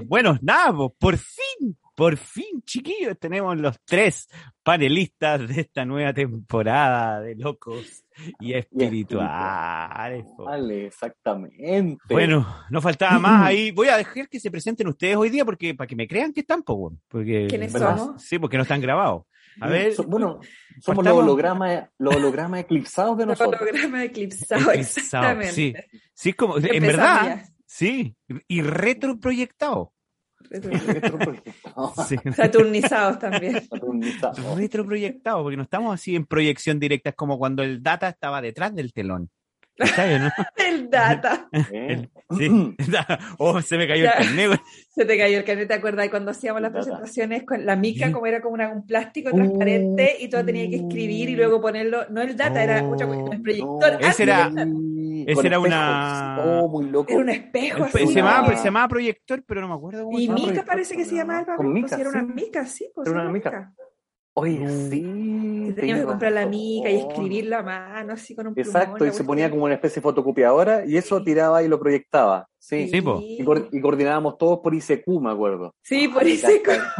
Bueno, nada, po, por fin, por fin, chiquillos, tenemos los tres panelistas de esta nueva temporada de Locos y Espirituales. Vale, exactamente. Bueno, no faltaba más ahí. Voy a dejar que se presenten ustedes hoy día porque para que me crean que están, po, porque ¿Quiénes ¿Verdad? somos? Sí, porque no están grabados. A ver, So- bueno, somos los hologramas, los hologramas eclipsados de Los nosotros. hologramas eclipsados, Eclipsado, exactamente. sí. sí, es como, en verdad. Sí, y retroproyectado. Sí. Saturnizados también. retroproyectado, porque no estamos así en proyección directa, es como cuando el data estaba detrás del telón. El data. Sí. Oh, se me cayó Ya. el carnet. Se te cayó el carnet, ¿te acuerdas? Cuando hacíamos las Data. presentaciones con la mica, Sí. como era como una- un plástico Oh. transparente y todo tenía que escribir y luego ponerlo, no el data, era Oh. otra cosa, el proyector. Ese antes era- ese era una- Oh, muy loco. Era un espejo El- así. se, llamaba, se llamaba proyector, pero no me acuerdo cómo Y mica parece que se llamaba el Con papel, mica, pues era una mica, sí, pues Era era una mica. Oye, sí. Teníamos que comprar la mica y razón. escribirla a mano, así con un plumón. Exacto, y se ponía como una especie de fotocopiadora y eso tiraba y lo proyectaba. Sí. Sí, po. Y, y coordinábamos todos por ICQ, me acuerdo. Sí, por Ay, eso. cacha.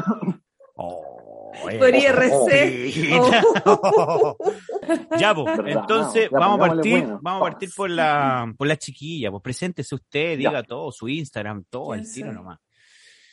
Oh, Por eh. IRC. Oh. Ya, pues, entonces ya, vamos a partir, bueno. vamos a partir por la, por la chiquilla, pues preséntese usted, Ya. diga todo, su Instagram, todo al ¿Quién tiro nomás.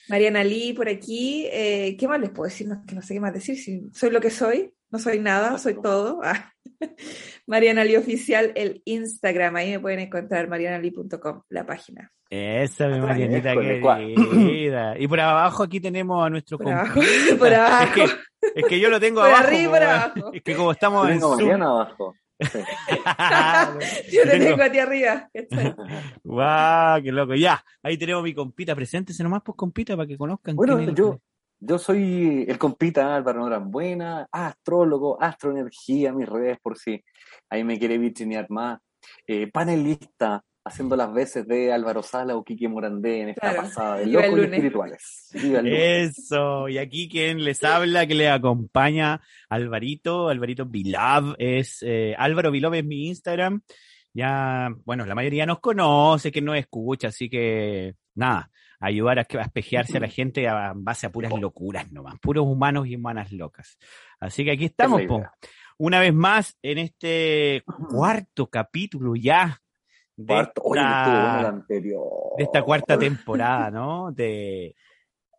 Mariana Lee por aquí. eh, ¿Qué más les puedo decir? No, que no sé qué más decir. Si soy lo que soy, no soy nada, soy todo. Ah. Mariana Lee Oficial, el Instagram. Ahí me pueden encontrar, marianalee.com, la página. Esa, mi Ay, Marianita querida. Y por abajo aquí tenemos a nuestro Por abajo, por abajo, Es que, es que yo lo tengo por abajo. arriba por abajo. Es que como estamos en Zoom. Mariana abajo. Yo te Tengo- a ti arriba. Guau, qué loco. Ya, ahí tenemos a mi compita. Preséntese nomás, pues, compita, para que conozcan. Bueno, el- yo, yo soy el compita Álvaro Norambuena, astrólogo, astroenergía, mis redes por si ahí me quiere vitrinear más. Eh, panelista, haciendo las veces de Álvaro Sala o Quique Morandé en esta Claro, pasada de viva locos y espirituales. Viva el lunes. Eso, y aquí quien les habla, que le acompaña, Alvarito, Alvarito Vilab, es eh, Álvaro Vilab es mi Instagram. Ya, bueno, la mayoría nos conoce, que nos escucha, así que nada, ayudar a, que- a espejearse a la gente a base a puras locuras nomás, puros humanos y humanas locas. Así que aquí estamos, es po. una vez más en este cuarto capítulo ya de Oye, esta- anterior. de cuarta temporada, ¿no? De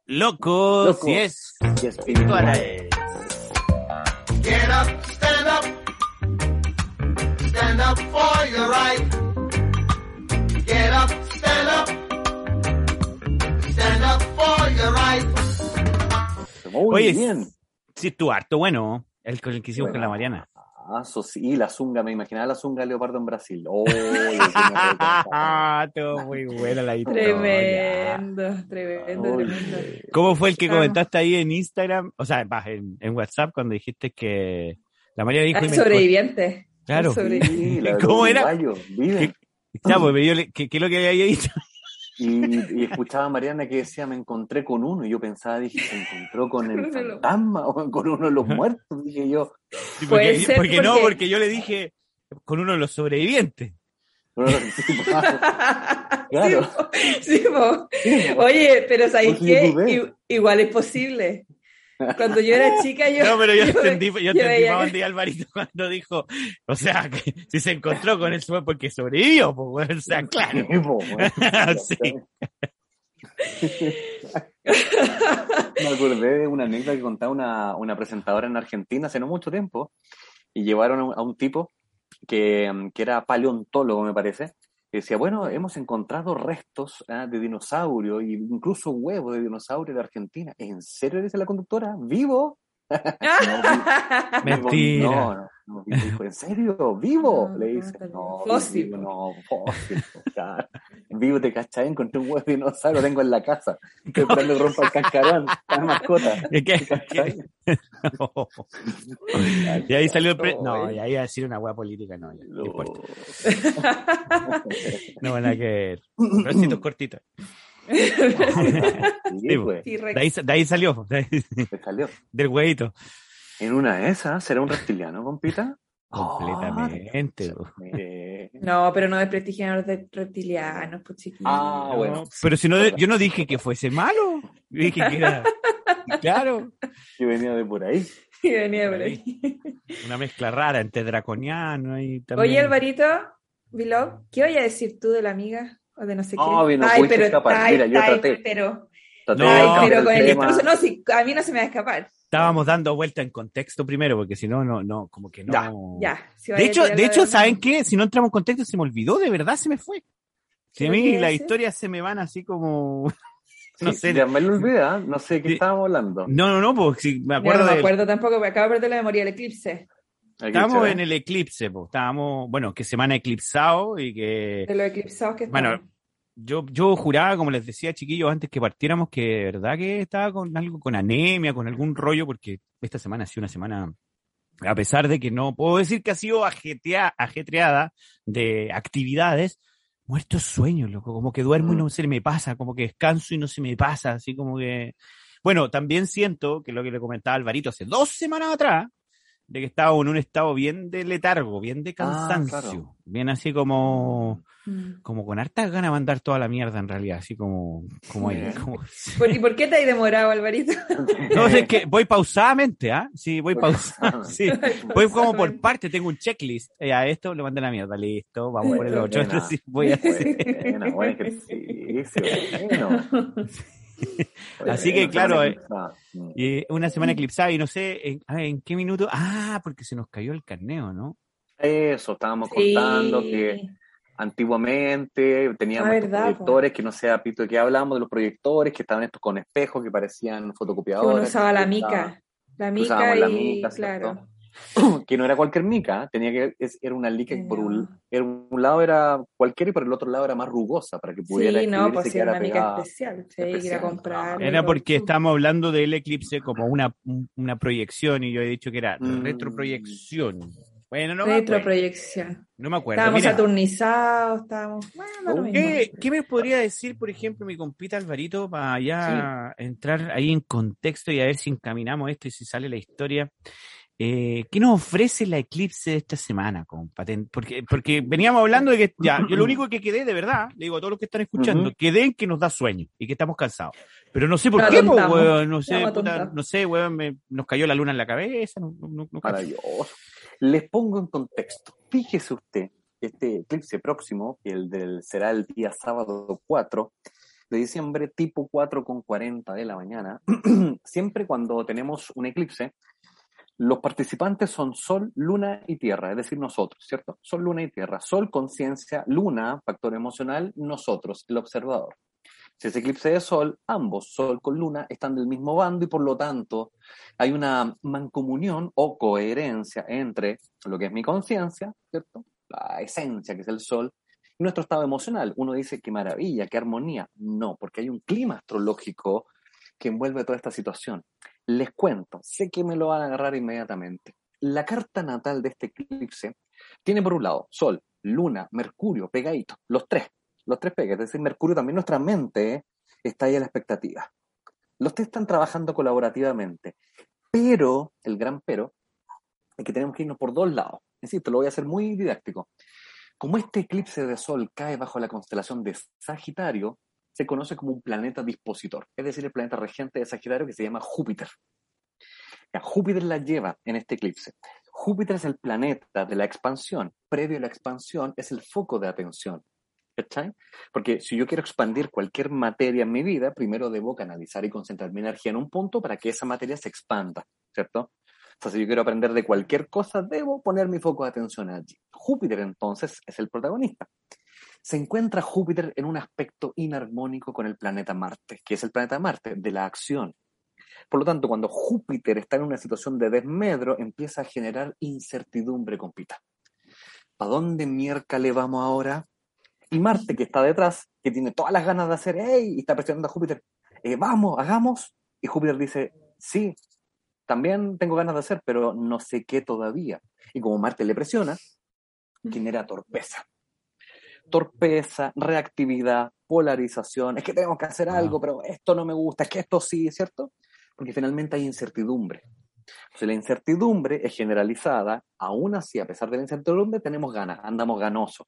Locos, Locos y es Y. Get up, stand up. Stand up for your right. Get up, stand up. Stand up for your right. Muy Oye, bien. Sí, estuvo harto bueno, el el que hicimos con la Mariana. Ah, eso sí, la zunga, me imaginaba la zunga de leopardo en Brasil. Oh, me. Estuvo muy buena la historia. Tremendo, tremendo, Oye. tremendo. ¿Cómo fue el que Ah. comentaste ahí en Instagram? O sea, en, en WhatsApp cuando dijiste que la Mariana dijo... Ah, me- sobreviviente. Claro. El sobre- Sí, la de ¿Cómo era? vive. Ya, pues, yo le- ¿qué, qué es lo que había dicho? Y, y escuchaba a Mariana que decía, me encontré con uno. Y yo pensaba, dije, ¿se encontró con el fantasma o con uno de los muertos? Dije yo. Sí, Puede porque, ser porque no, porque- yo le dije con uno de los sobrevivientes. Sí, Claro. Sí, po. sí, Oye, pero ¿sabéis qué? Igual es posible. Cuando yo era chica, yo. No, pero yo, yo- entendí, yo yo entendí más iba Alvarito cuando dijo, o sea, que si se encontró con él fue porque sobrevivió, pues, o sea, claro. Sí. Me acordé de una anécdota que contaba una, una presentadora en Argentina hace no mucho tiempo y llevaron a un, a un tipo que, que era paleontólogo, me parece, decía, bueno, hemos encontrado restos ah, de dinosaurio e incluso huevos de dinosaurio de Argentina. ¿En serio dice la conductora? ¿Vivo? Mentira. No, no, no, dijo, ¿en serio? ¿Vivo? No, Le no, dice. No, Fósil. vivo, no, fósil. claro. Vivo, te cachai, encontré un huevo de dinosaurio, lo tengo en la casa. Estoy esperando que rompa el cascarón, la mascota. ¿Qué- qué-. No. Y ahí salió el pre... No, y ahí iba a decir una hueá política, no, ya, no importa. No van a que ver. Recitos cortitos. Sí, Sí, pues, T-Rex. De ahí, de ahí salió, de ahí- te salió. del huevito. En una de esas, ¿será un reptiliano, compita? Completamente. po. Eh, No, pero no desprestigian a los de reptilianos, pues chiquillos. Ah, bueno. Pero si no, yo no dije que fuese malo. Yo dije que era. Claro, que venía de por ahí. Y venía por ahí. una mezcla rara entre draconiano y también. Oye, Alvarito, Vilov, ¿qué voy a decir tú de la amiga? O de no sé No, qué. no pudiste escapar. Mira, yo traté. pero, Traté No, ay, pero con el discurso, no, si, a mí no se me va a escapar. Estábamos dando vuelta en contexto primero, porque si no, no, no, como que no. Ya, Ya. si De hecho, de hecho. ¿saben qué? Si no entramos en contexto, se me olvidó, de verdad se me fue. Si a ¿Pero mí qué las historias se me van así como. No Sí, sé. Ya me lo olvidé, ¿ah? no sé de qué Sí. estábamos hablando. No, no, no, porque si me acuerdo no me del- acuerdo tampoco, porque acabo de perder la memoria del eclipse. Estábamos chaval. en el eclipse, po. estábamos, bueno, que semana eclipsado y que De los eclipsados que Bueno, estaban. yo, yo juraba, como les decía chiquillos antes que partiéramos, que de verdad que estaba con algo, con anemia, con algún rollo, porque esta semana ha sido una semana, a pesar de que no puedo decir que ha sido ajetea- ajetreada de actividades, muertos sueños, loco, como que duermo y no se me pasa, como que descanso y no se me pasa, así como que... Bueno, también siento que lo que le comentaba Alvarito hace dos semanas atrás, de que estaba en un estado bien de letargo, bien de Ah, cansancio, claro. bien así como Mm. como con hartas ganas de mandar toda la mierda en realidad, así como, como, ahí, como- ¿Por, ¿Y por qué te has demorado, Alvarito? No, es que voy pausadamente, ¿ah? Sí, voy pausado, sí. Voy como por parte, tengo un checklist. Eh, a esto le mandé la mierda, listo, vamos por el Buena. otro. Entonces voy a hacer. Buena, buen ejercicio. Bueno. Así que, claro, eh. Mm. Y una semana eclipsada y no sé en, qué minuto. Ah, porque se nos cayó el carneo, ¿no? Eso, estábamos Sí. contando que antiguamente teníamos Ah, estos proyectores, que no sé, Pito, de qué hablamos de los proyectores, que estaban estos con espejos que parecían Que fotocopiadores. uno usaba la que mica. La que mica usábamos y, la mica, ¿cierto? que no era cualquier mica, tenía que es- era una lica que por un, No. era un lado era cualquiera y por el otro lado era más rugosa para que pudiera Sí, no, pues era una especial. Sí, ir a comprar. Era porque estábamos hablando del eclipse como una, un- una proyección y yo he dicho que era Mm. retroproyección. Bueno, no me acuerdo. Retroproyección. No me acuerdo. Estábamos Mira, saturnizados, estábamos. Bueno, lo mismo. ¿qué, qué me podría decir, por ejemplo, mi compita Alvarito, para ya entrar ahí en contexto y a ver si encaminamos esto y si sale la historia? Eh, ¿Qué nos ofrece la eclipse de esta semana, compa? Ten- Porque, porque veníamos hablando de que ya, yo lo único que quedé, de verdad, le digo a todos los que están escuchando, Ujú. quedé en que nos da sueño y que estamos cansados. Pero no sé por qué, po, weón, no sé, puta, no sé, weón, me- nos cayó la luna en la cabeza, no, no, no-. Maravilloso. Les pongo en contexto. Fíjese usted, este eclipse próximo, el del, será el día sábado 4 de diciembre, tipo 4 con 40 de la mañana. Siempre cuando tenemos un eclipse, los participantes son Sol, Luna y Tierra, es decir, nosotros, ¿cierto? Sol, Luna y Tierra. Sol, conciencia, Luna, factor emocional, nosotros, el observador. Si es eclipse de Sol, ambos, Sol con Luna, están del mismo bando y por lo tanto hay una mancomunión o coherencia entre lo que es mi conciencia, ¿cierto? La esencia, que es el Sol, y nuestro estado emocional. Uno dice, qué maravilla, qué armonía. No, porque hay un clima astrológico que envuelve toda esta situación. Les cuento, sé que me lo van a agarrar inmediatamente. La carta natal de este eclipse tiene por un lado Sol, Luna, Mercurio, pegadito, los tres, los tres pegas, es decir, Mercurio también nuestra mente está ahí a la expectativa. Los tres están trabajando colaborativamente, pero, el gran pero, es que tenemos que irnos por dos lados. Insisto, lo voy a hacer muy didáctico. Como este eclipse de Sol cae bajo la constelación de Sagitario, se conoce como un planeta dispositor, es decir, el planeta regente de Sagitario que se llama Júpiter. Júpiter la lleva en este eclipse. Júpiter es el planeta de la expansión. Previo a la expansión es el foco de atención. ¿Cachai? Porque si yo quiero expandir cualquier materia en mi vida, primero debo canalizar y concentrar mi energía en un punto para que esa materia se expanda, ¿cierto? O sea, si yo quiero aprender de cualquier cosa, debo poner mi foco de atención allí. Júpiter entonces es el protagonista. Se encuentra Júpiter en un aspecto inarmónico con el planeta Marte, que es el planeta Marte de la acción. Por lo tanto, cuando Júpiter está en una situación de desmedro, empieza a generar incertidumbre, compita. ¿Para dónde mierda le vamos ahora? Y Marte, que está detrás, que tiene todas las ganas de hacer, ¡hey! Y está presionando a Júpiter, eh, vamos, hagamos. Y Júpiter dice, sí, también tengo ganas de hacer, pero no sé qué todavía. Y como Marte le presiona, genera torpeza. Torpeza, reactividad, polarización. Es que tenemos que hacer algo, pero esto no me gusta, es que esto sí, ¿cierto? Porque finalmente hay incertidumbre. Entonces, la incertidumbre es generalizada, aún así, a pesar de la incertidumbre, tenemos ganas, andamos ganosos.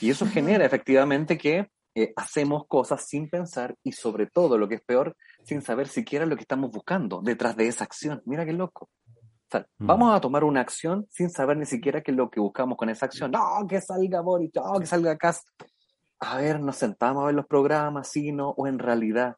Y eso genera efectivamente que eh, hacemos cosas sin pensar y sobre todo, lo que es peor, sin saber siquiera lo que estamos buscando detrás de esa acción. Mira qué loco. Mm. vamos a tomar una acción sin saber ni siquiera qué es lo que buscamos con esa acción. No, que salga Boris, no, que salga Cast. A ver, nos sentamos a ver los programas, sí, no, o en realidad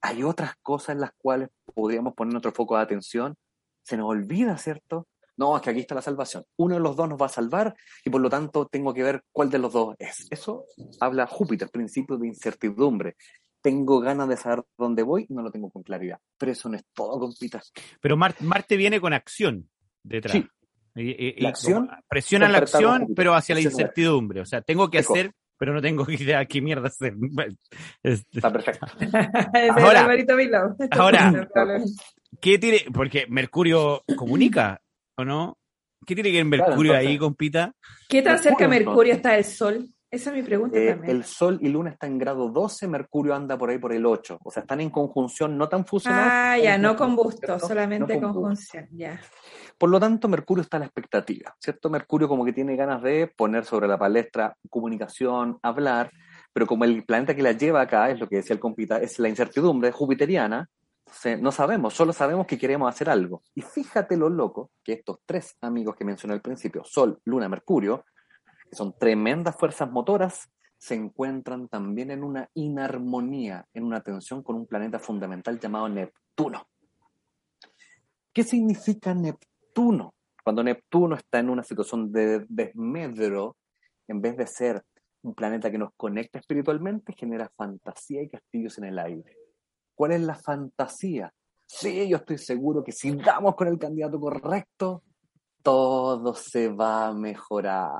hay otras cosas en las cuales podríamos poner nuestro foco de atención. Se nos olvida, ¿cierto? No, es que aquí está la salvación. Uno de los dos nos va a salvar y por lo tanto tengo que ver cuál de los dos es. Eso habla Júpiter, principio de incertidumbre. Tengo ganas de saber dónde voy y no lo tengo con claridad. Pero eso no es todo, compitas. Pero Mar- Marte viene con acción detrás. Sí. Y- La acción presiona la acción, pero hacia la incertidumbre. O sea, tengo que Eco. hacer, pero no tengo idea qué mierda hacer. Este, Está perfecto. Ahora- ahora-. ¿Qué tiene? Porque Mercurio comunica, ¿o no? ¿Qué tiene que ver Mercurio entonces- ahí, compita? ¿Qué tan cerca Mercurio, Mercurio está el Sol? Esa es mi pregunta Eh, también. el Sol y Luna están en grado 12, Mercurio anda por ahí por el 8. O sea, están en conjunción, no tan fusionados. Ah, ya, no combusto, solamente No conjunción, ya. Por lo tanto, Mercurio está a la expectativa, ¿cierto? Mercurio como que tiene ganas de poner sobre la palestra comunicación, hablar, pero como el planeta que la lleva acá, es lo que decía el compita, es la incertidumbre jupiteriana, no sabemos, solo sabemos que queremos hacer algo. Y fíjate lo loco que estos tres amigos que mencioné al principio, Sol, Luna, Mercurio, que son tremendas fuerzas motoras, se encuentran también en una inarmonía, en una tensión con un planeta fundamental llamado Neptuno. ¿Qué significa Neptuno? Cuando Neptuno está en una situación de desmedro, en vez de ser un planeta que nos conecta espiritualmente, genera fantasía y castillos en el aire. ¿Cuál es la fantasía? Sí, yo estoy seguro que si damos con el candidato correcto, todo se va a mejorar.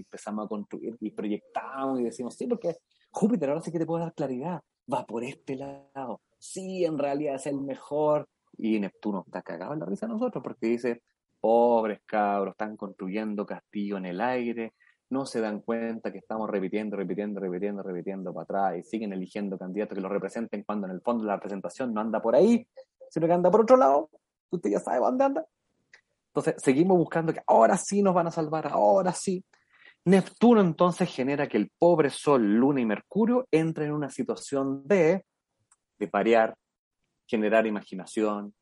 Empezamos a construir y proyectamos y decimos, sí, porque Júpiter ahora sí que te puede dar claridad. Va por este lado. Sí, en realidad es el mejor. Y Neptuno está cagado en la risa a nosotros porque dice, pobres cabros, están construyendo castillo en el aire, no se dan cuenta que estamos repitiendo, repitiendo, repitiendo, repitiendo para atrás y siguen eligiendo candidatos que los representen cuando en el fondo la representación no anda por ahí, sino que anda por otro lado. Usted ya sabe dónde anda. Entonces, seguimos buscando que ahora sí nos van a salvar, ahora sí. Neptuno entonces genera que el pobre Sol, Luna y Mercurio entren en una situación de, de parear, generar imaginación.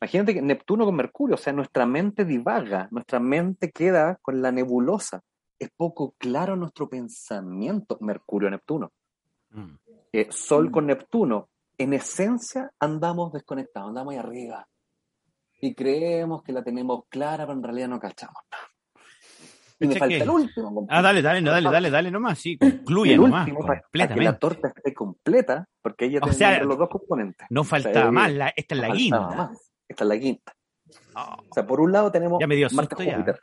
Imagínate que Neptuno con Mercurio, o sea, nuestra mente divaga, nuestra mente queda con la nebulosa. Es poco claro nuestro pensamiento, Mercurio-Neptuno. Mm. Eh, Sol con Neptuno, en esencia andamos desconectados, andamos ahí arriba. Y creemos que la tenemos clara, pero en realidad no cachamos nada. Y me falta que- el último. Ah, dale, dale, no, dale, dale, dale nomás, sí, concluye el nomás, último, para, para que la completamente. torta esté completa, porque ella O tiene sea, los dos componentes. No faltaba Sí, más, la- esta es la no más. Esta es la quinta. Oh, O sea, por un lado tenemos Ya me dio Marte susto ya. Júpiter.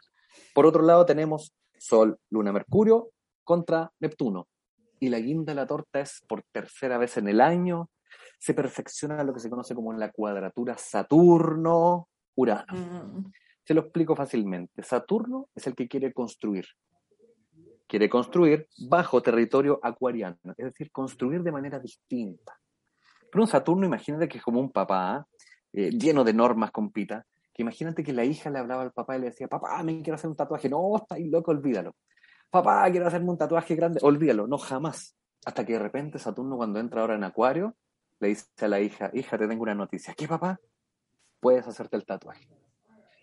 Por otro lado tenemos Sol, Luna, Mercurio contra Neptuno. Y la guinda de la torta es por tercera vez en el año. Se perfecciona lo que se conoce como la cuadratura Saturno-Urano. Mm. Se lo explico fácilmente. Saturno es el que quiere construir. Quiere construir bajo territorio acuariano, es decir, construir de manera distinta. Pero un Saturno, imagínate que es como un papá, eh, lleno de normas, compita, que imagínate que la hija le hablaba al papá y le decía, papá, me quiero hacer un tatuaje. No, está ahí loco, olvídalo. Papá, quiero hacerme un tatuaje grande. Olvídalo, no jamás. Hasta que de repente Saturno, cuando entra ahora en Acuario, le dice a la hija, hija, te tengo una noticia. ¿Qué, papá? Puedes hacerte el tatuaje.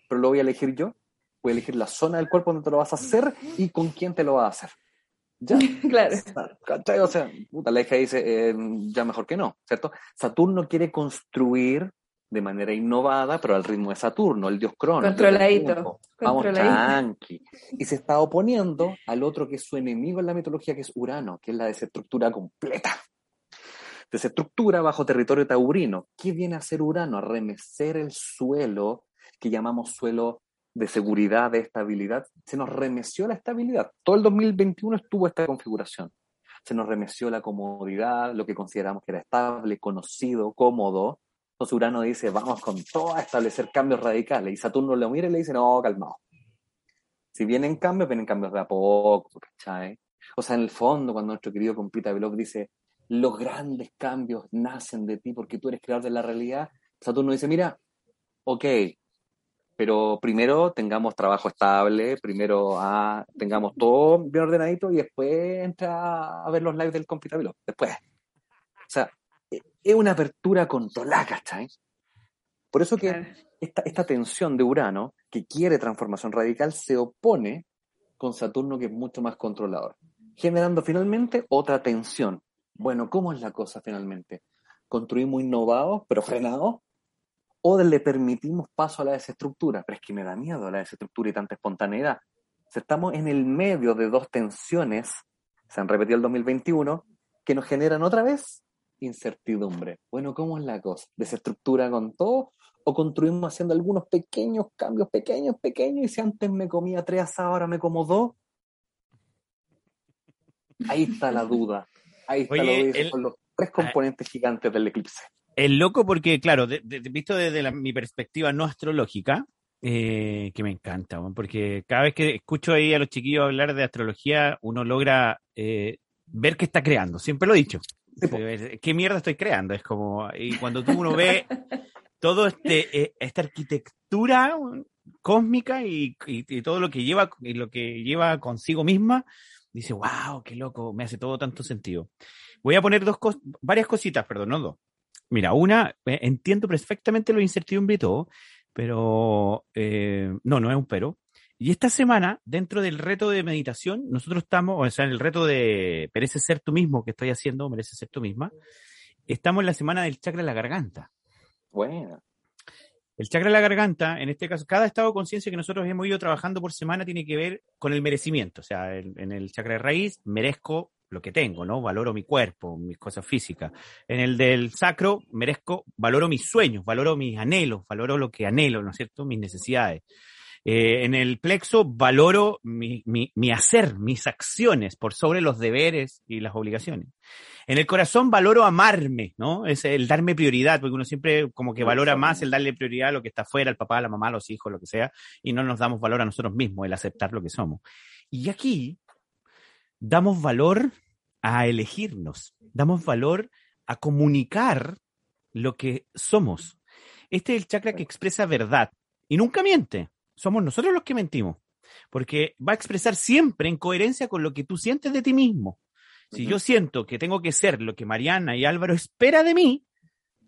Pero lo voy a elegir yo. Voy a elegir la zona del cuerpo donde te lo vas a hacer y con quién te lo vas a hacer. ¿Ya? Claro. O sea, puta, la hija dice, eh, ya mejor que no, ¿cierto? Saturno quiere construir de manera innovada, pero al ritmo de Saturno, el dios Cronos. del Controladito. Vamos controladito. tranqui. Y se está oponiendo al otro que es su enemigo en la mitología, que es Urano, que es la desestructura completa. Desestructura bajo territorio taurino. ¿Qué viene a hacer Urano? A remecer el suelo que llamamos suelo de seguridad, de estabilidad. Se nos remeció la estabilidad. Todo el 2021 estuvo esta configuración. Se nos remeció la comodidad, lo que consideramos que era estable, conocido, cómodo. Entonces Urano dice, vamos con todo a establecer cambios radicales. Y Saturno lo mira y le dice, no, calmado. Si vienen cambios, vienen cambios de a poco, ¿cachai? O sea, en el fondo, cuando nuestro querido compita Blog dice, los grandes cambios nacen de ti porque tú eres creador de la realidad, Saturno dice, mira, ok, pero primero tengamos trabajo estable, primero ah, tengamos todo bien ordenadito y después entra a ver los lives del compita Blog, después. O sea, e- es una apertura controlada, ¿cachai? Por eso que Claro. esta, esta tensión de Urano, que quiere transformación radical, se opone con Saturno, que es mucho más controlador, generando finalmente otra tensión. Bueno, ¿cómo es la cosa finalmente? ¿Construimos innovados, pero frenados? ¿O le permitimos paso a la desestructura? Pero es que me da miedo la desestructura y tanta espontaneidad. Sea, estamos en el medio de dos tensiones, se han repetido el 2021, que nos generan otra vez incertidumbre. Bueno, ¿cómo es la cosa? ¿Desestructura con todo? ¿O construimos haciendo algunos pequeños cambios, pequeños, pequeños? Y si antes me comía tres ahora me como dos. Ahí está la duda. Ahí está Oye, la duda. y esos el- Son los tres componentes gigantes del eclipse. Es loco porque, claro, de- de- visto desde la- mi perspectiva no astrológica, eh, que me encanta, porque cada vez que escucho ahí a los chiquillos hablar de astrología, uno logra eh, ver qué está creando. Siempre lo he dicho. Eh, ¿Qué mierda estoy creando? Es como, y cuando tú uno ve todo este, eh, esta arquitectura cósmica y, y- y todo lo que lleva y lo que lleva consigo misma, dice, wow, qué loco, me hace todo tanto sentido. Voy a poner dos cos- varias cositas, perdón, no dos. Mira, una, eh, entiendo perfectamente lo incertidumbre y todo, pero eh, no, no es un pero. Y esta semana, dentro del reto de meditación, nosotros estamos, o sea, en el reto de merece ser tú mismo que estoy haciendo, merece ser tú misma, estamos en la semana del chakra de la garganta. Bueno, El chakra de la garganta, en este caso, cada estado de conciencia que nosotros hemos ido trabajando por semana tiene que ver con el merecimiento. O sea, en, en el chakra de raíz merezco lo que tengo, ¿no? Valoro mi cuerpo, mis cosas físicas. En el del sacro merezco, valoro mis sueños, valoro mis anhelos, valoro lo que anhelo, ¿no es cierto? Mis necesidades. Eh, en el plexo valoro mi, mi, mi hacer, mis acciones por sobre los deberes y las obligaciones. En el corazón valoro amarme, ¿no? Es el darme prioridad, porque uno siempre como que valora más el darle prioridad a lo que está afuera, al papá, a la mamá, a los hijos, lo que sea, y no nos damos valor a nosotros mismos, el aceptar lo que somos. Y aquí damos valor a elegirnos, damos valor a comunicar lo que somos. Este es el chakra que expresa verdad y nunca miente. Somos nosotros los que mentimos, porque va a expresar siempre en coherencia con lo que tú sientes de ti mismo. Si yo siento que tengo que ser lo que Mariana y Álvaro espera de mí,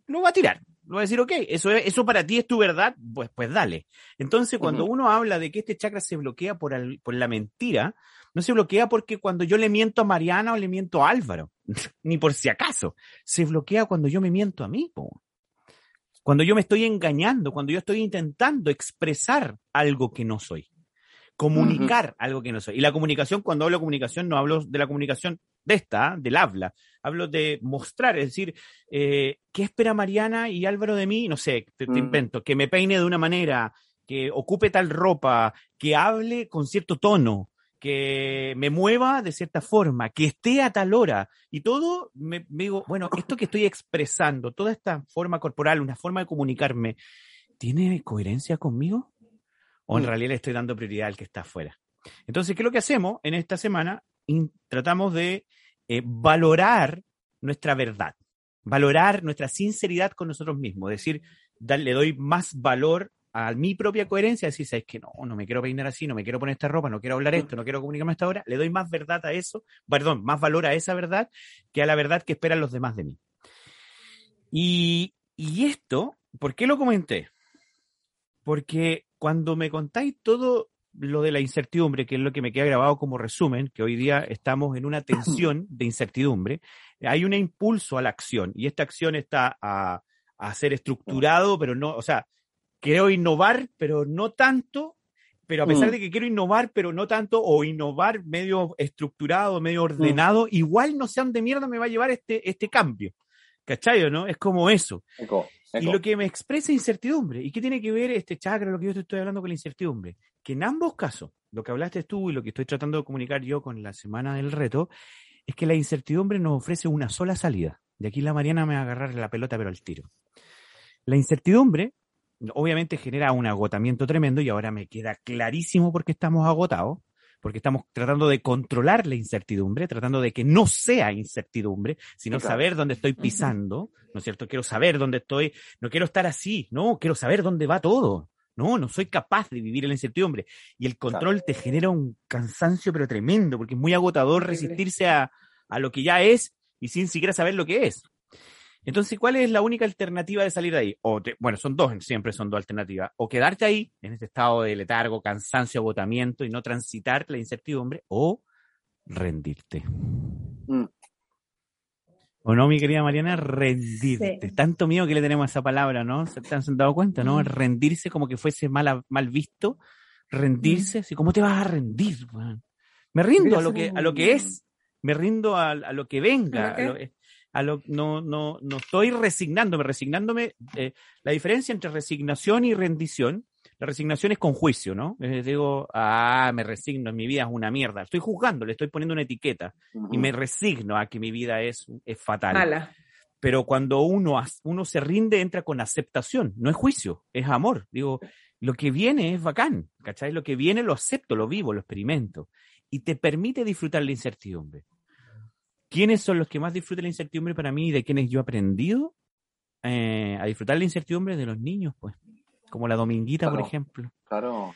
lo va a tirar. Lo va a decir, ok, eso, es- eso para ti es tu verdad, pues, pues dale. Entonces, cuando uno habla de que este chakra se bloquea por, al- por la mentira, no se bloquea porque cuando yo le miento a Mariana o le miento a Álvaro, ni por si acaso. Se bloquea cuando yo me miento a mí. po. Cuando yo me estoy engañando, cuando yo estoy intentando expresar algo que no soy. Comunicar algo que no soy. Y la comunicación, cuando hablo de comunicación, no hablo de la comunicación de esta, del habla. Hablo de mostrar, es decir, eh, ¿qué espera Mariana y Álvaro de mí? No sé, te, te invento, que me peine de una manera, que ocupe tal ropa, que hable con cierto tono, que me mueva de cierta forma, que esté a tal hora. Y todo, me, me digo, bueno, esto que estoy expresando, toda esta forma corporal, una forma de comunicarme, ¿tiene coherencia conmigo? ¿O en Mm. realidad le estoy dando prioridad al que está afuera? Entonces, ¿qué es lo que hacemos en esta semana? In- tratamos de eh, valorar nuestra verdad, valorar nuestra sinceridad con nosotros mismos, es decir, le doy más valor a mi propia coherencia, decir, sabes que no, no me quiero peinar así, no me quiero poner esta ropa, no quiero hablar esto, no quiero comunicarme a esta hora, le doy más verdad a eso, perdón, más valor a esa verdad que a la verdad que esperan los demás de mí. Y, y esto, ¿por qué lo comenté? Porque cuando me contáis todo lo de la incertidumbre, que es lo que me queda grabado como resumen, que hoy día estamos en una tensión de incertidumbre, hay un impulso a la acción y esta acción está a, a ser estructurado, pero no, o sea, quiero innovar, pero no tanto, pero a pesar Mm. de que quiero innovar, pero no tanto, o innovar medio estructurado, medio ordenado, igual no sé a dónde mierda me va a llevar este, este cambio. ¿Cachai o no? Es como eso. Eco, Y lo que me expresa incertidumbre. ¿Y qué tiene que ver este chakra, lo que yo te estoy hablando con la incertidumbre? Que en ambos casos, lo que hablaste tú y lo que estoy tratando de comunicar yo con la semana del reto, es que la incertidumbre nos ofrece una sola salida. De aquí la Mariana me va a agarrar la pelota, pero al tiro. La incertidumbre, obviamente, genera un agotamiento tremendo y ahora me queda clarísimo por qué estamos agotados. Porque estamos tratando de controlar la incertidumbre, tratando de que no sea incertidumbre, sino Claro. saber dónde estoy pisando, ¿no es cierto? Quiero saber dónde estoy, no quiero estar así, no, quiero saber dónde va todo. No, no soy capaz de vivir en la incertidumbre. Y el control te genera un cansancio, pero tremendo, porque es muy agotador resistirse a, a lo que ya es y sin siquiera saber lo que es. Entonces, ¿cuál es la única alternativa de salir de ahí? O te- bueno, son dos, siempre son dos alternativas. O quedarte ahí, en este estado de letargo, cansancio, agotamiento y no transitar la incertidumbre, o rendirte. Mm. ¿O no, mi querida Mariana? Rendirte. Sí. Tanto miedo que le tenemos a esa palabra, ¿no? ¿Se te han dado cuenta, no? Mm. Rendirse como que fuese mal, mal visto. Rendirse, así, ¿cómo te vas a rendir? weón? Me rindo a lo que, a lo que es. Me rindo a, a lo que venga. ¿A lo que? a lo- a lo- no, no, no estoy resignándome, resignándome. eh, la diferencia entre resignación y rendición, la resignación es con juicio, ¿no? Eh, digo, ah, me resigno, mi vida es una mierda. Estoy juzgando, le estoy poniendo una etiqueta y me resigno a que mi vida es, es fatal. Mala. Pero cuando uno, uno se rinde, entra con aceptación, no es juicio, es amor. Digo, lo que viene es bacán, ¿cachai? Lo que viene lo acepto, lo vivo, lo experimento. Y te permite disfrutar la incertidumbre. ¿Quiénes son los que más disfrutan la incertidumbre para mí y de quienes yo he aprendido eh, a disfrutar la incertidumbre de los niños, pues? Como la Dominguita, por ejemplo. Claro.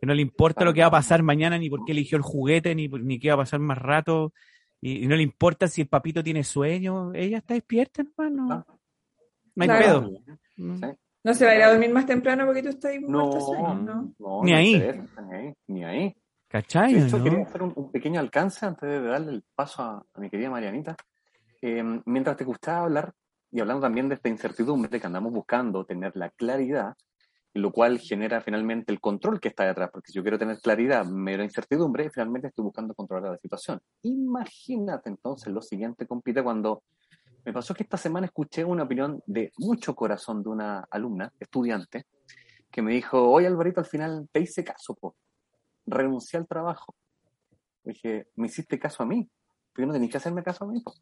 Que no le importa lo que va a pasar mañana, ni por qué eligió el juguete, ni, ni qué va a pasar más rato. Y, y no le importa si el papito tiene sueño. Ella está despierta, hermano. No hay Claro. pedo. Mm. Sí. No se va a ir a dormir más temprano porque tú estás No, muerto de sueño, ¿no? no, Ni no ahí. interesa, Ni ahí. Ni ahí. ¿Cachai? De hecho, no? quería hacer un, un pequeño alcance antes de darle el paso a, a mi querida Marianita. Eh, mientras te gustaba hablar, y hablando también de esta incertidumbre que andamos buscando, tener la claridad, lo cual genera finalmente el control que está detrás, porque si yo quiero tener claridad, mero incertidumbre, finalmente estoy buscando controlar la situación. Imagínate entonces lo siguiente, compite, cuando me pasó que esta semana escuché una opinión de mucho corazón de una alumna, estudiante, que me dijo, oye Alvarito, al final te hice caso, po. Renuncié al trabajo. Dije, me hiciste caso a mí, pero no tenés que hacerme caso a mí. po.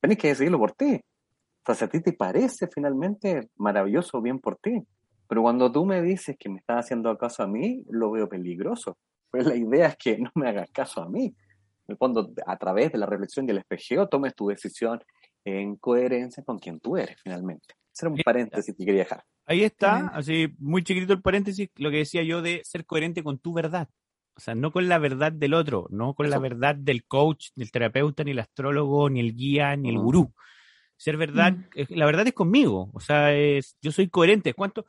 Tenés que decidirlo por ti. O sea, si a ti te parece finalmente maravilloso, bien por ti. Pero cuando tú me dices que me estás haciendo caso a mí, lo veo peligroso. Pues la idea es que no me hagas caso a mí. En el fondo, a través de la reflexión y el espejeo, tomes tu decisión en coherencia con quien tú eres, finalmente. Ese era un paréntesis que quería dejar. Ahí está, así muy chiquitito el paréntesis, lo que decía yo de ser coherente con tu verdad. O sea, no con la verdad del otro, no con la verdad del coach, del terapeuta, ni el astrólogo, ni el guía, ni el gurú. Ser verdad, Mm. la verdad es conmigo. O sea, es, yo soy coherente. ¿Cuánto?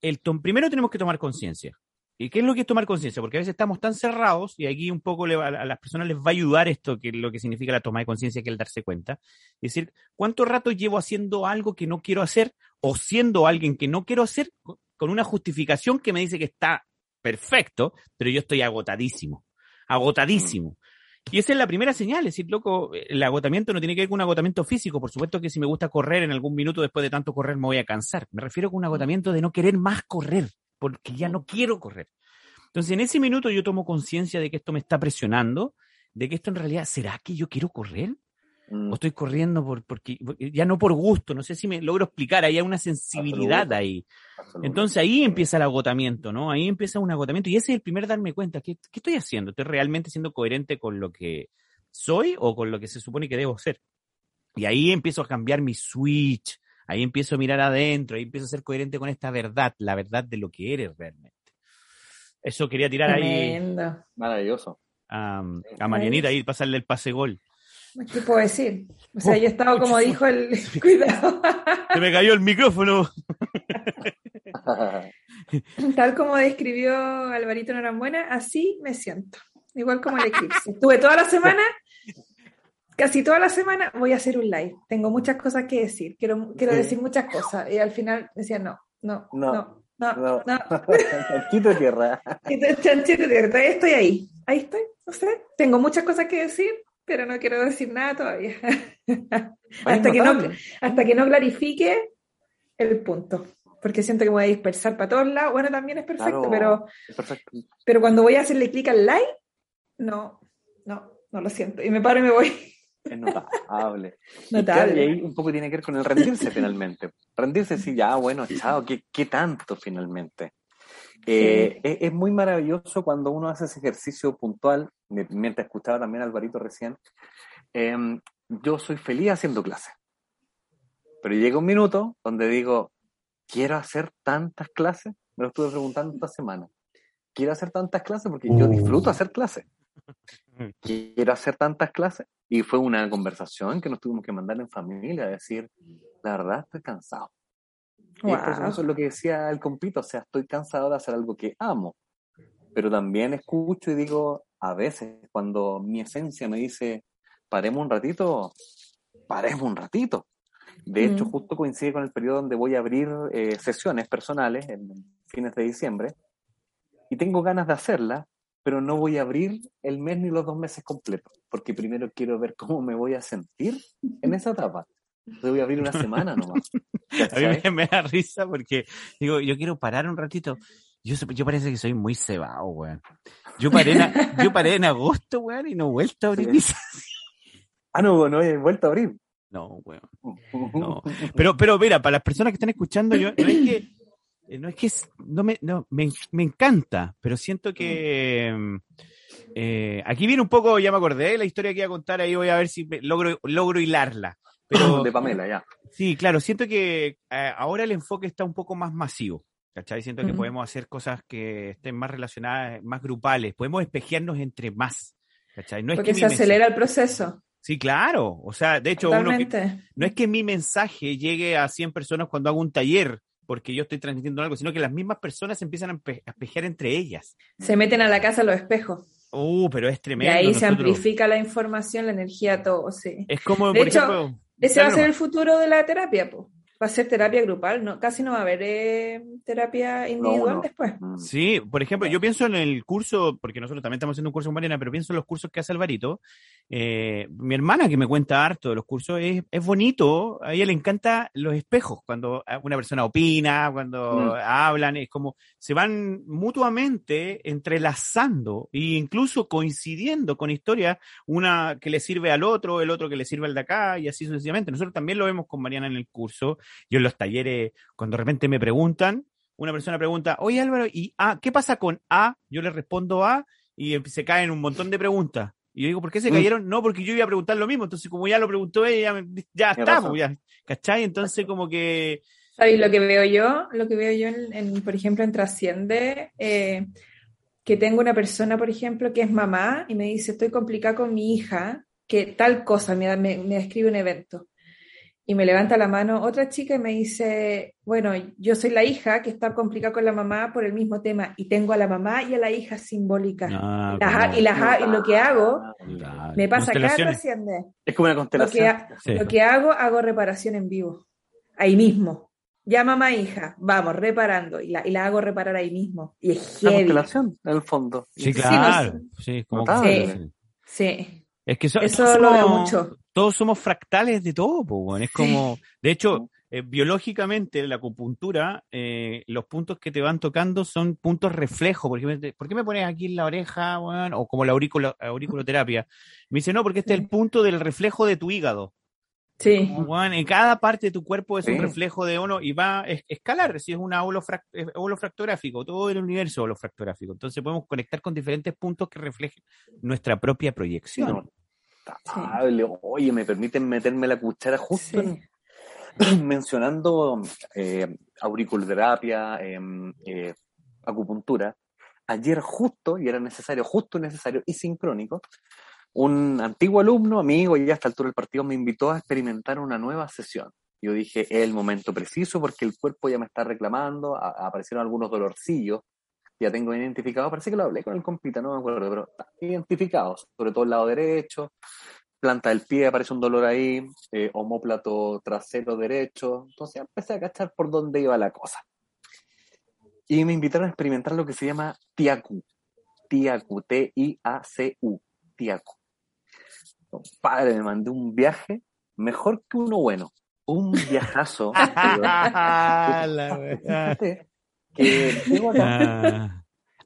El primero tenemos que tomar conciencia. ¿Y qué es lo que es tomar conciencia? Porque a veces estamos tan cerrados y aquí un poco le va- a las personas les va a ayudar esto, que es lo que significa la toma de conciencia, que es el darse cuenta. Es decir, ¿cuánto rato llevo haciendo algo que no quiero hacer o siendo alguien que no quiero hacer co- con una justificación que me dice que está perfecto, pero yo estoy agotadísimo, agotadísimo. Y esa es la primera señal, es decir, loco, el agotamiento no tiene que ver con un agotamiento físico, por supuesto que si me gusta correr en algún minuto después de tanto correr me voy a cansar, me refiero con un agotamiento de no querer más correr, porque ya no quiero correr. Entonces en ese minuto yo tomo conciencia de que esto me está presionando, de que esto en realidad, ¿será que yo quiero correr? Mm, o estoy corriendo por, porque, ya no por gusto, no sé si me logro explicar, hay una sensibilidad ahí. Entonces ahí empieza el agotamiento, ¿no? Ahí empieza un agotamiento y ese es el primer darme cuenta, ¿qué, qué estoy haciendo? ¿Estoy realmente siendo coherente con lo que soy o con lo que se supone que debo ser? Y ahí empiezo a cambiar mi switch, ahí empiezo a mirar adentro, ahí empiezo a ser coherente con esta verdad, la verdad de lo que eres realmente. Eso quería tirar ahí Tremendo. Maravilloso. a, a Marianita, ahí pasarle el pase gol. ¿Qué puedo decir? O sea, Oh, yo he estado como dijo el... Cuidado. Se me cayó el micrófono. Tal como describió Alvarito Norambuena, así me siento. Igual como el eclipse. Estuve toda la semana, casi toda la semana, voy a hacer un live. Tengo muchas cosas que decir. Quiero, quiero Sí. decir muchas cosas. Y al final decía, no, no, No. no, no, No. no. Chanchito tierra. Chanchito, verdad, estoy ahí. Ahí estoy, no sé. Tengo muchas cosas que decir. pero no quiero decir nada todavía. Hasta, que no, hasta que no clarifique el punto. Porque siento que me voy a dispersar para todos lados. Bueno, también es perfecto, Claro, pero, es perfecto. pero cuando voy a hacerle clic al like, no, no, no lo siento. Y me paro y me voy. Es notable. Y Notable. claro, y ahí un poco tiene que ver con el rendirse finalmente. Rendirse, sí, ya, bueno, chao, ¿qué, qué tanto finalmente? Eh, es, es muy maravilloso cuando uno hace ese ejercicio puntual, me- mientras escuchaba también a Alvarito recién, em, yo soy feliz haciendo clases. Pero llega un minuto donde digo, quiero hacer tantas clases, me lo estuve preguntando esta semana. Quiero hacer tantas clases porque yo disfruto hacer clases. Quiero hacer tantas clases. Y fue una conversación que nos tuvimos que mandar en familia, decir, la verdad estoy cansado. Y es por eso- Wow. es lo que decía el compito, o sea, estoy cansado de hacer algo que amo. Pero también escucho y digo, a veces, cuando mi esencia me dice, paremos un ratito, paremos un ratito. De hecho, Mm. justo coincide con el periodo donde voy a abrir eh, sesiones personales en fines de diciembre y tengo ganas de hacerlas, pero no voy a abrir el mes ni los dos meses completos, porque primero quiero ver cómo me voy a sentir en esa etapa. Entonces voy a abrir una semana nomás. A mí me, me da risa porque digo, yo quiero parar un ratito. Yo, yo parece que soy muy cebado, weón. Yo paré en, yo paré en agosto, weón, y no he vuelto a abrir Sí. Ah, no, no he vuelto a abrir. No, weón. No. Pero, pero mira, para las personas que están escuchando, yo no es que no es que es- no me, no, me, me encanta, pero siento que mm, eh, aquí viene un poco, ya me acordé de la historia que iba a contar, ahí voy a ver si me- logro, logro hilarla. Pero de Pamela, ya. sí, claro, siento que eh, ahora el enfoque está un poco más masivo. ¿Cachai? Siento que podemos hacer cosas que estén más relacionadas, más grupales, podemos espejearnos entre más. ¿Cachai? No es Porque que se mensaje- acelera el proceso. Sí, claro. O sea, de hecho, uno que, no es que mi mensaje llegue a 100 personas cuando hago un taller, porque yo estoy transmitiendo algo, sino que las mismas personas se empiezan a, espejear entre ellas. Se meten a la casa los espejos. Uh, pero es Y tremendo. ahí se amplifica la información, la energía, todo, sí. Es como, De por hecho, ejemplo. Ese va a ser el futuro de la terapia, pues. Va a ser terapia grupal, no, casi no va a haber eh, terapia individual no. después. Mm. Sí, por ejemplo, yo pienso en el curso, porque nosotros también estamos haciendo un curso con Mariana, pero pienso en los cursos que hace Alvarito. Eh, mi hermana, que me cuenta harto de los cursos, es, es bonito. A ella le encanta los espejos, cuando una persona opina, cuando Mm. hablan, es como se van mutuamente entrelazando e incluso coincidiendo con historias, una que le sirve al otro, el otro que le sirve al de acá, y así sucesivamente. Nosotros también lo vemos con Mariana en el curso. Yo en los talleres, cuando de repente me preguntan, una persona pregunta, oye Álvaro, ¿y A? ¿Qué pasa con A? Yo le respondo A y se caen un montón de preguntas. Y yo digo, ¿por qué se Mm. cayeron? No, porque yo iba a preguntar lo mismo. Entonces, como ya lo preguntó ella, me- ya razón. pues, ya. ¿Cachai? Entonces, como que. ¿Sabéis lo que veo yo? Lo que veo yo, en, en, por ejemplo, en Trasciende, eh, que tengo una persona, por ejemplo, que es mamá y me dice, estoy complicada con mi hija, que tal cosa, me, da- me, me describe un evento. Y me levanta la mano otra chica y me dice, bueno, yo soy la hija que está complicada con la mamá por el mismo tema y tengo a la mamá y a la hija simbólica. Ah, Y, como- y, lo que hago, Claro. me pasa Constelaciones. Trasciende. Es como una Lo que, constelación. Sí. lo que hago, hago reparación en vivo, ahí mismo. Ya mamá, hija, vamos, reparando. Y la, y la hago reparar ahí mismo. Y es heavy. constelación, en el fondo. Sí, Sí, claro. Sí, como Notable. sí. Sí, Es que so- eso todos lo veo mucho. Todos somos fractales de todo, po, weón. es como, de hecho, eh, biológicamente la acupuntura, eh, los puntos que te van tocando son puntos reflejo. Por ejemplo, ¿por qué me pones aquí en la oreja, weón? O como la auriculoterapia. Me dice, no, porque este es el punto del reflejo de tu hígado. Sí, Como, weón, en cada parte de tu cuerpo es un reflejo de uno y va a es- escalar, si es eh, holofractográfico, todo el universo holofractográfico. Entonces podemos conectar con diferentes puntos que reflejen nuestra propia proyección. Oye, me permiten meterme la cuchara justo sí. en- mencionando eh, auriculoterapia, em, eh, acupuntura. Ayer justo, y era necesario, justo necesario y sincrónico, un antiguo alumno, amigo, y ya a esta altura del partido me invitó a experimentar una nueva sesión. Yo dije, es el momento preciso porque el cuerpo ya me está reclamando, a- aparecieron algunos dolorcillos, ya tengo identificado, parece que lo hablé con el compita, no me acuerdo, pero está identificado, sobre todo el lado derecho, planta del pie, aparece un dolor ahí, eh, homóplato trasero derecho, entonces empecé a cachar por dónde iba la cosa. Y me invitaron a experimentar lo que se llama Tiaku, Tiaku, T-I-A-C-U, Tiaku. Padre, me mandé un viaje mejor que uno bueno. Un viajazo. La que tengo acá-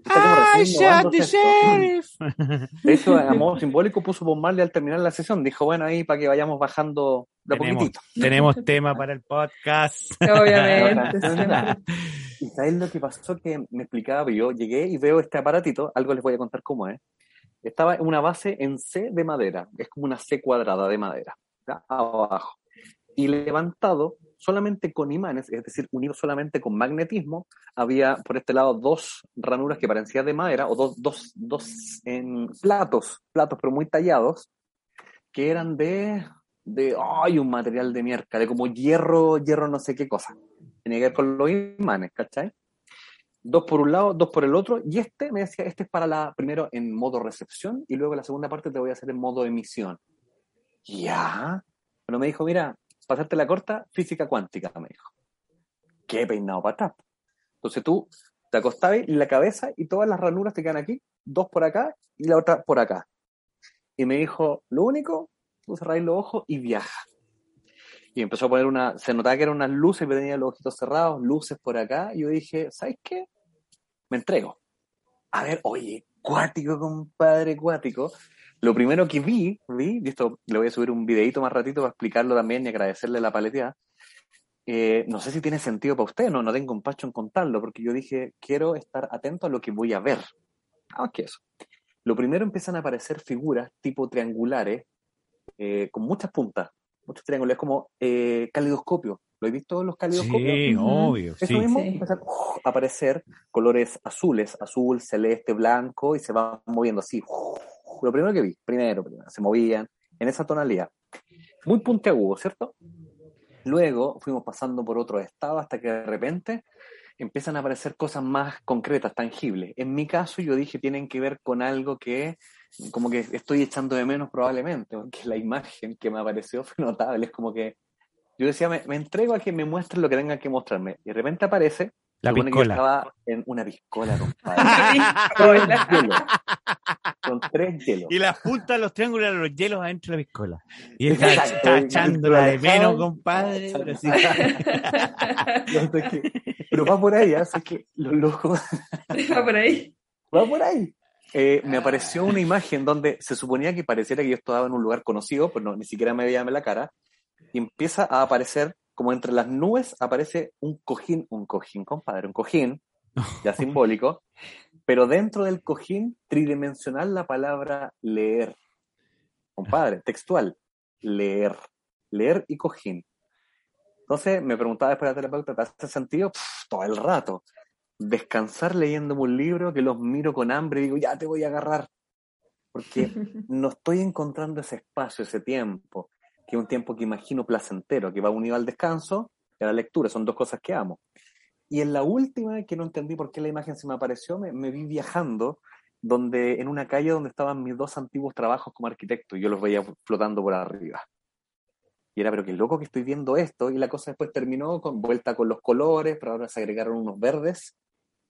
Ah. shot the innovándose esto. sheriff. De hecho, a modo simbólico puso Bob Marley al terminar la sesión. Dijo, bueno, ahí para que vayamos bajando de Tenemos, poquitito. tenemos tema para el podcast. Obviamente. ¿Y sabes lo que pasó? Que me explicaba, yo llegué y veo este aparatito, algo les voy a contar cómo es. Estaba en una base en C de madera, es como una C cuadrada de madera, ¿ya? abajo. Y levantado solamente con imanes, es decir, unido solamente con magnetismo, había por este lado dos ranuras que parecían de madera, o dos, dos, dos en platos, platos pero muy tallados, que eran de, de, ay, un material de mierda, de como hierro, hierro no sé qué cosa. Tenía que ver con los imanes, ¿cachai? Dos por un lado, dos por el otro, y este me decía, este es para la, primero en modo recepción, y luego la segunda parte te voy a hacer en modo emisión. Ya. Pero me dijo, mira, pasarte la corta, física cuántica, me dijo. Qué peinado para atrás. Entonces tú te acostabas y la cabeza y todas las ranuras te quedan aquí, dos por acá y la otra por acá. Y me dijo, lo único, tú cerráis los ojos y viaja. Y empezó a poner una, se notaba que eran unas luces, pero tenía los ojitos cerrados, luces por acá, y yo dije, ¿sabes qué? Me entrego. A ver, oye, cuático, compadre, cuático. Lo primero que vi, vi, y esto le voy a subir un videito más ratito para explicarlo también y agradecerle la paleteada. Eh, no sé si tiene sentido para usted, no, no tengo empacho en contarlo, porque yo dije, quiero estar atento a lo que voy a ver. Nada más que eso. Lo primero empiezan a aparecer figuras tipo triangulares, eh, con muchas puntas, muchos triángulos, es como eh, calidoscopio. ¿Lo he visto los calidoscopios? Sí, obvio. Eso Sí. mismo Sí. a aparecer colores azules, azul, celeste, blanco, y se van moviendo así. ¡uf! Lo primero que vi, primero, primero, se movían en esa tonalidad. Muy puntiagudo, ¿cierto? Luego fuimos pasando por otro estado hasta que de repente empiezan a aparecer cosas más concretas, tangibles. En mi caso, yo dije tienen que ver con algo que como que estoy echando de menos probablemente, porque la imagen que me apareció fue notable. Es como que yo decía, me, me entrego a que me muestren lo que tengan que mostrarme. Y de repente aparece, La piscola. estaba en una piscola, compadre. Hola. Tres hielos. Con tres hielos. Y las puntas de los triángulos eran los hielos adentro de la piscola. Y está, está echándola de menos, compadre. pero sí. No, es que- pero va por ahí, así que lo loco Va por ahí. va por ahí. Eh, me apareció una imagen donde se suponía que pareciera que yo estaba en un lugar conocido, pero no, ni siquiera me veía la cara, y empieza a aparecer, como entre las nubes, aparece un cojín, un cojín, compadre, un cojín, ya simbólico, pero dentro del cojín tridimensional la palabra leer. Compadre, textual, leer, leer y cojín. Entonces me preguntaba después la terapeuta, ¿te hace sentido? Pff, todo el rato. Descansar leyéndome un libro que los miro con hambre y digo, ya te voy a agarrar. Porque no estoy encontrando ese espacio, ese tiempo, que es un tiempo que imagino placentero, que va unido al descanso y a la lectura. Son dos cosas que amo. Y en la última, que no entendí por qué la imagen se me apareció, me, me vi viajando donde, en una calle donde estaban mis dos antiguos trabajos como arquitecto y yo los veía flotando por arriba. Y era, pero qué loco que estoy viendo esto. Y la cosa después terminó con vuelta con los colores, pero ahora se agregaron unos verdes,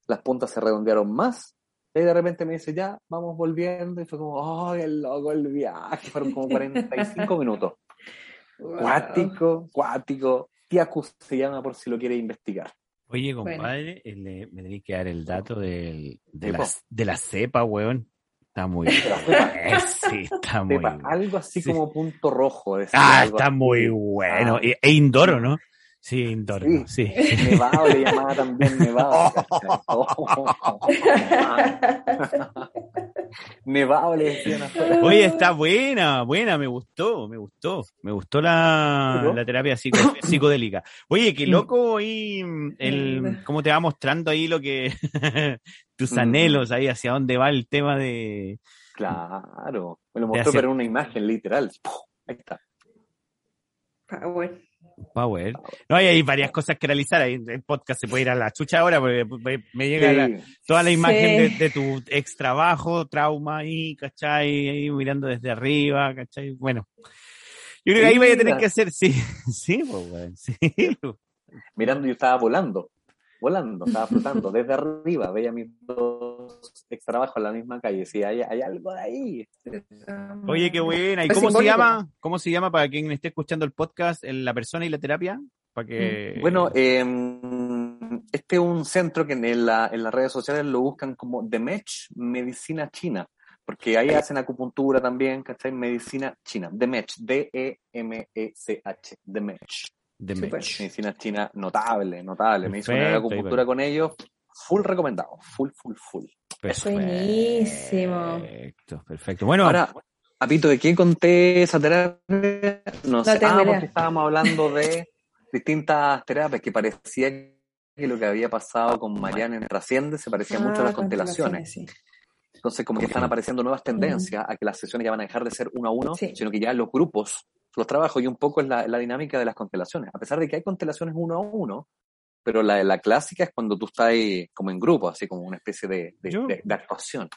las puntas se redondearon más. Y de repente me dice, ya, vamos volviendo. Y fue como, oh, qué loco el viaje. Fueron como 45 minutos. Wow. Cuático, cuático. Tiacus se llama por si lo quiere investigar. Oye, Bueno. compadre, eh, le- me tenéis que dar el dato del, de, la, Cepa. de la cepa, weón. Está muy cepa. Eh, sí, está muy bueno. algo así Sí. como punto rojo. decía, Ah, está así. muy bueno. Ah. E, e Indoro, ¿no? Sí, Indoro, sí. Nevado le llamaba también Nevado. Nevado le decían afuera. Oye, está buena, buena, me gustó, me gustó, me gustó la, la terapia psico- psicodélica. Oye, qué Mm. loco ahí, el, cómo te va mostrando ahí lo que, tus Mm. anhelos ahí, hacia dónde va el tema de, Claro. Me lo mostró, hacer- pero en una imagen literal. Ahí está. Power. Power. No, hay, hay varias cosas que realizar. Ahí el podcast se puede ir a la chucha ahora porque me, me llega la- toda la imagen Sí. de, de tu ex trabajo, trauma ahí, ¿cachai? Ahí mirando desde arriba, ¿cachai? Bueno. Yo creo que ahí vaya a tener que hacer, sí, sí, pues, sí. Mirando, yo estaba volando. Volando, estaba flotando desde arriba. Veía mis dos dos extra trabajos en la misma calle. Sí, hay, hay algo de ahí. Oye, qué buena. ¿Y Es cómo se llama? ¿Cómo se llama para quien esté escuchando el podcast, el- la persona y la terapia? Para que Bueno, eh, este es un centro que en, la- en las redes sociales lo buscan como The Match Medicina China, porque ahí hacen acupuntura también, ¿cachai? Medicina China, The Match, D-E-M-E-C-H, The Match. Medicina China notable, notable. Me hizo una acupuntura con ellos, full recomendado, full, full, full. Buenísimo. Perfecto, perfecto. Bueno, Ahora, Apito, ¿de qué conté esa terapia? No sé. Ah, porque estábamos hablando de distintas terapias que parecía que lo que había pasado con Mariana en Trasciende se parecía mucho a las Ah, constelaciones. sí. Entonces, como que están apareciendo nuevas tendencias a que las sesiones ya van a dejar de ser uno a uno, Sí. sino que ya los grupos, los trabajos y un poco es la, la dinámica de las constelaciones. A pesar de que hay constelaciones uno a uno, pero la, la clásica es cuando tú estás ahí como en grupo, así como una especie de, de- Yo- de- de actuación.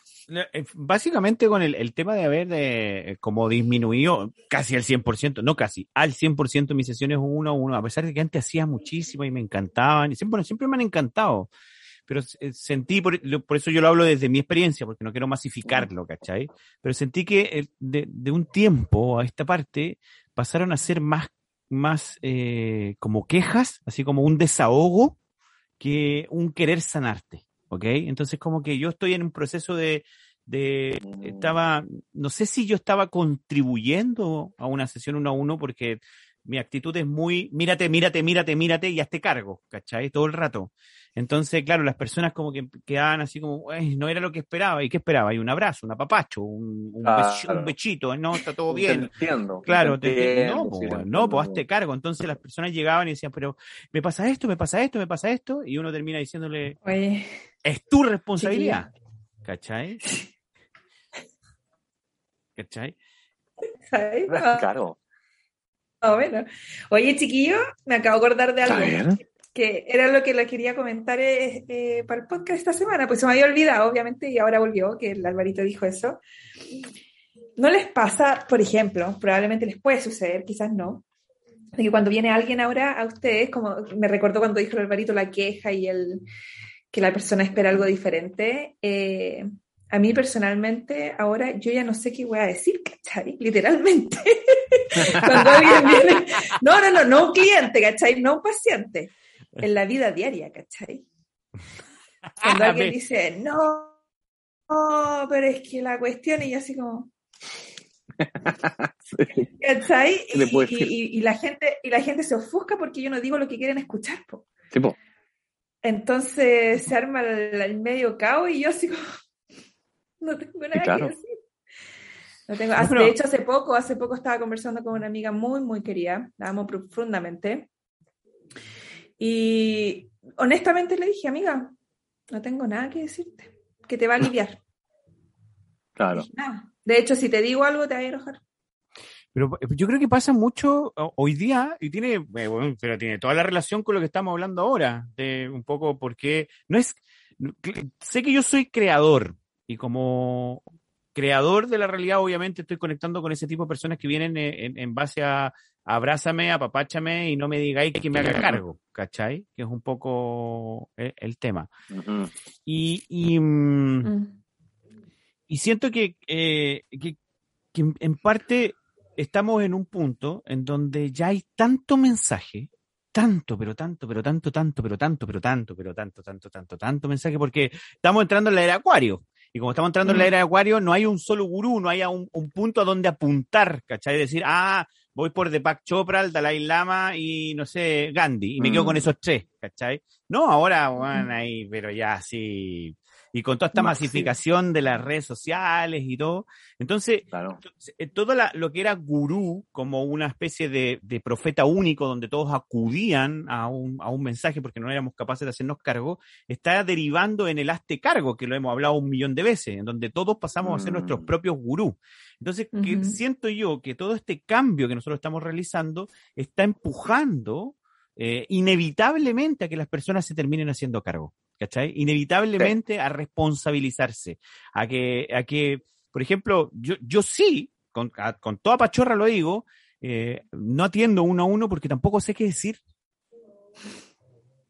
Eh, Básicamente con el, el tema de haber eh, como disminuido casi al 100%, no casi, al 100% mis sesiones uno a uno, a pesar de que antes hacía muchísimo y me encantaban, y siempre, bueno, siempre me han encantado, pero eh, sentí, por, por eso yo lo hablo desde mi experiencia, porque no quiero masificarlo, ¿cachai? Pero sentí que de, de un tiempo a esta parte pasaron a ser más, más eh, como quejas, así como un desahogo, que un querer sanarte, ¿ok? Entonces como que yo estoy en un proceso de, de estaba, no sé si yo estaba contribuyendo a una sesión uno a uno porque mi actitud es muy, mírate, mírate, mírate, mírate y hazte cargo, ¿cachai? Todo el rato. Entonces, claro, las personas como que quedaban así como, "Ay, no era lo que esperaba. ¿Y qué esperaba? Y un abrazo, un apapacho, un, un, bech- un bechito, no, está todo Te bien. entiendo. Claro, te te- te- entiendo, no, sí, weón, no, pues hazte cargo. Entonces las personas llegaban y decían, pero me pasa esto, me pasa esto, me pasa esto, y uno termina diciéndole, Oye, es tu responsabilidad. ¿Cachai? ¿Cachai? ¿sabes? Claro. Ah, bueno. Oye, chiquillo, me acabo de acordar de A algo. Que era lo que le quería comentar eh, eh, para el podcast esta semana, pues se me había olvidado, obviamente, y ahora volvió, que el Alvarito dijo eso. ¿No les pasa, por ejemplo, probablemente les puede suceder, quizás no, de que cuando viene alguien ahora a ustedes, como me recordó cuando dijo el Alvarito la queja y el que la persona espera algo diferente, eh, a mí personalmente ahora yo ya no sé qué voy a decir, ¿cachai? Literalmente. cuando alguien viene, no, no, no, no un cliente, ¿cachai? No un paciente en la vida diaria, ¿cachai? Cuando alguien dice, no, no, pero es que la cuestión, y yo así como, ¿cachai? ¿Qué le puedo Y, y- y la gente, y la gente se ofusca porque yo no digo lo que quieren escuchar, po. Entonces se arma el, el medio caos y yo así como, no tengo nada claro. que decir. No tengo, hace- pero- De hecho, hace poco, hace poco estaba conversando con una amiga muy, muy querida, la amo profundamente. Y honestamente le dije, amiga, no tengo nada que decirte, que te va a aliviar. claro. Dije, "Nada. De hecho, si te digo algo, te va a enojar. Pero eh, yo creo que pasa mucho hoy día y tiene, eh, bueno, pero tiene toda la relación con lo que estamos hablando ahora, de un poco porque no es, sé que yo soy creador y como creador de la realidad obviamente estoy conectando con ese tipo de personas que vienen eh, en, en base a abrázame, apapáchame y no me digáis que me haga cargo, ¿cachai? Que es un poco el, el tema. Ujú. Y, y, mm, Mm. y siento que, eh, que, que en- en parte estamos en un punto en donde ya hay tanto mensaje, tanto, pero tanto, pero tanto, tanto, pero tanto, pero tanto, pero tanto, tanto, tanto, tanto mensaje, porque estamos entrando en la era Acuario. Y como estamos entrando en la Mm. era de Acuario, no hay un solo gurú, no hay un, un punto a donde apuntar, ¿cachai? Decir, ah, voy por Deepak Chopra, el Dalai Lama y, no sé, Gandhi, y me quedo Mm. con esos tres, ¿cachai? No, ahora, bueno, ahí, pero ya sí. Y con toda esta masificación de las redes sociales y todo. Entonces, Claro. eh, todo la- lo que era gurú como una especie de, de profeta único donde todos acudían a un, a un mensaje porque no éramos capaces de hacernos cargo, está derivando en el hazte cargo, que lo hemos hablado un millón de veces, en donde todos pasamos a ser Mm. nuestros propios gurú. Entonces, que siento yo que todo este cambio que nosotros estamos realizando está empujando eh, inevitablemente a que las personas se terminen haciendo cargo. ¿Cachai? Inevitablemente a responsabilizarse, a que, a que, por ejemplo, yo, yo sí, con, a- con toda pachorra lo digo, eh, no atiendo uno a uno porque tampoco sé qué decir.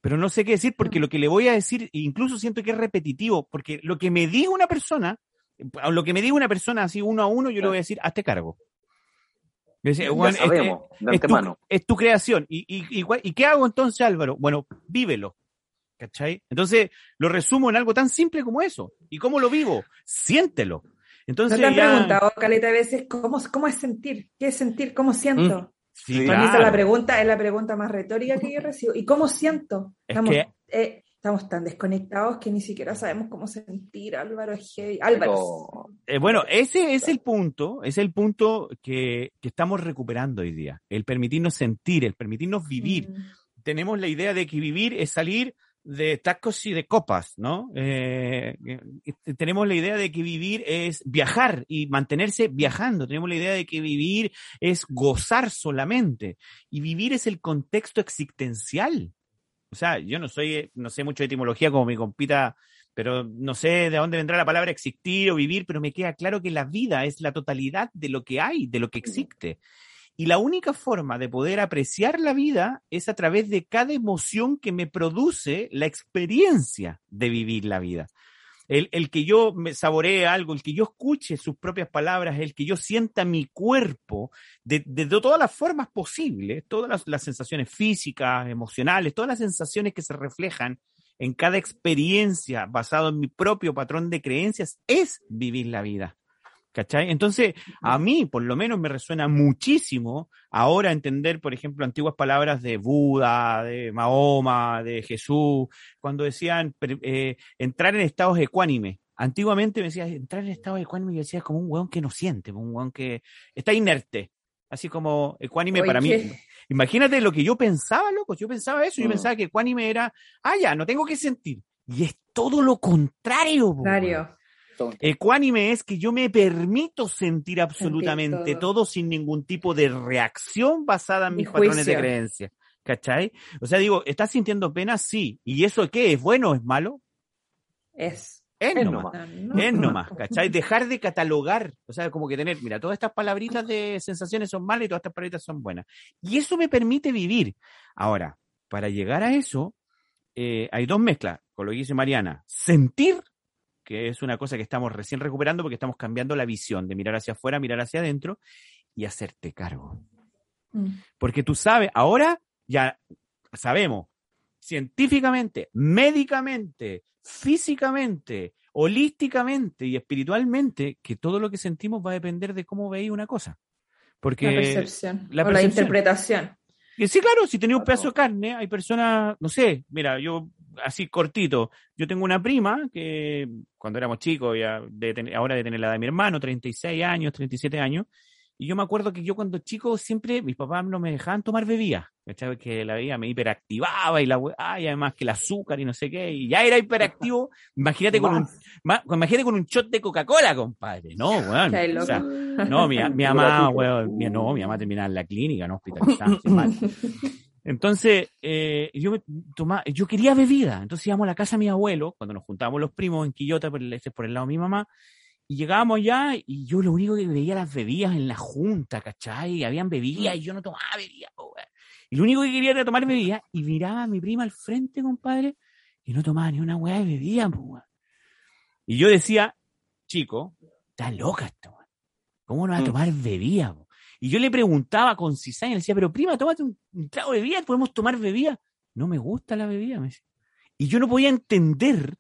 pero no sé qué decir porque lo que le voy a decir, incluso siento que es repetitivo, porque lo que me diga una persona, a lo que me diga una persona así uno a uno, yo le voy a decir, hazte cargo. Yo decía, Ya "Juan, este- sabemos, de es tu, antemano. es tu creación. ¿Y, y, y, ¿Y qué hago entonces, Álvaro? Bueno, vívelo. ¿Cachai? Entonces, lo resumo en algo tan simple como eso. ¿Y cómo lo vivo? Siéntelo. ¿No Entonces, te han ya- preguntado, Caleta, a veces, ¿cómo, cómo es sentir? ¿Qué es sentir? ¿Cómo siento? Sí, Sí, Para mí esa es la pregunta, es la pregunta más retórica que yo recibo. ¿Y cómo siento? Es Estamos, que- eh, estamos tan desconectados que ni siquiera sabemos cómo sentir, Álvaro heavy. Álvaro. Eh, bueno, ese es el punto, es el punto que, que estamos recuperando hoy día. El permitirnos sentir, el permitirnos vivir. Mm. tenemos la idea de que vivir es salir de tacos y de copas, ¿no? Eh, eh, tenemos la idea de que vivir es viajar y mantenerse viajando. Tenemos la idea de que vivir es gozar solamente. Y vivir es el contexto existencial. O sea, yo no soy, no sé mucho de etimología como mi compita, pero no sé de dónde vendrá la palabra existir o vivir, pero me queda claro que la vida es la totalidad de lo que hay, de lo que existe. Y la única forma de poder apreciar la vida es a través de cada emoción que me produce la experiencia de vivir la vida. El, el que yo me saboree algo, el que yo escuche sus propias palabras, el que yo sienta mi cuerpo de, todas las formas posibles, todas las, las sensaciones físicas, emocionales, todas las sensaciones que se reflejan en cada experiencia basado en mi propio patrón de creencias, es vivir la vida. ¿Cachai? Entonces, a mí, por lo menos, me resuena muchísimo ahora entender, por ejemplo, antiguas palabras de Buda, de Mahoma, de Jesús, cuando decían eh, entrar en estados ecuánime. Antiguamente me decía, entrar en estados ecuánime, yo decía, es como un weón que no siente, un weón que está inerte. Así como ecuánime Oye, para mí. Imagínate lo que yo pensaba, loco. Yo pensaba eso. Yo Mm. pensaba que ecuánime era, ah, ya, no tengo que sentir. Y es todo lo. Contrario. Ecuánime es que yo me permito sentir absolutamente todo. todo. sin ningún tipo de reacción basada en mis patrones de creencia. ¿Cachai? O sea, digo, ¿estás sintiendo pena? Sí. ¿Y eso qué? ¿Es bueno o es malo? Es. Es, Es nomás. nomás. No, no. Es nomás, ¿cachai? Dejar de catalogar, o sea, como que tener, mira, todas estas palabritas de sensaciones son malas y todas estas palabritas son buenas. Y eso me permite vivir. Ahora, para llegar a eso, eh, hay dos mezclas, con lo que dice Mariana. Sentir, que es una cosa que estamos recién recuperando porque estamos cambiando la visión de mirar hacia afuera, mirar hacia adentro, y hacerte cargo. Mm. Porque tú sabes, ahora ya sabemos científicamente, médicamente, físicamente, holísticamente y espiritualmente que todo lo que sentimos va a depender de cómo veis una cosa. Porque La percepción. la o la percepción. interpretación. y sí, claro, si tenía un pedazo de carne, hay personas, no sé, mira, yo así cortito, yo tengo una prima que cuando éramos chicos, ya de ahora de tener la edad de mi hermano, 36 años, 37 años, y yo me acuerdo que yo cuando chico siempre, mis papás no me dejaban tomar bebidas, ¿cachai? Que la bebida me hiperactivaba y la y además que el azúcar y no sé qué, y ya era hiperactivo, imagínate con un, ma- imagínate con un shot de Coca-Cola, compadre, no, weón. O sea, no, mi, mi mamá, weón, mi, no, mi mamá terminaba en la clínica, no hospitalizada, mal. Entonces, eh, yo, me tomaba, yo quería bebida. Entonces íbamos a la casa de mi abuelo, cuando nos juntábamos los primos en Quillota, por el, este, por el lado de mi mamá, y llegábamos allá y yo lo único que veía las bebidas en la junta, ¿cachai? Habían bebidas y yo no tomaba bebidas, po. Y lo único que quería era tomar bebidas y miraba a mi prima al frente, compadre, y no tomaba ni una weá de bebida, po. Y yo decía, chico, está loca weón. ¿Cómo no va a Mm. tomar bebida? Y yo le preguntaba con cizaña, le decía, pero prima, tómate un, un trago de bebida, podemos tomar bebida. No me gusta la bebida, me decía. Y yo no podía entender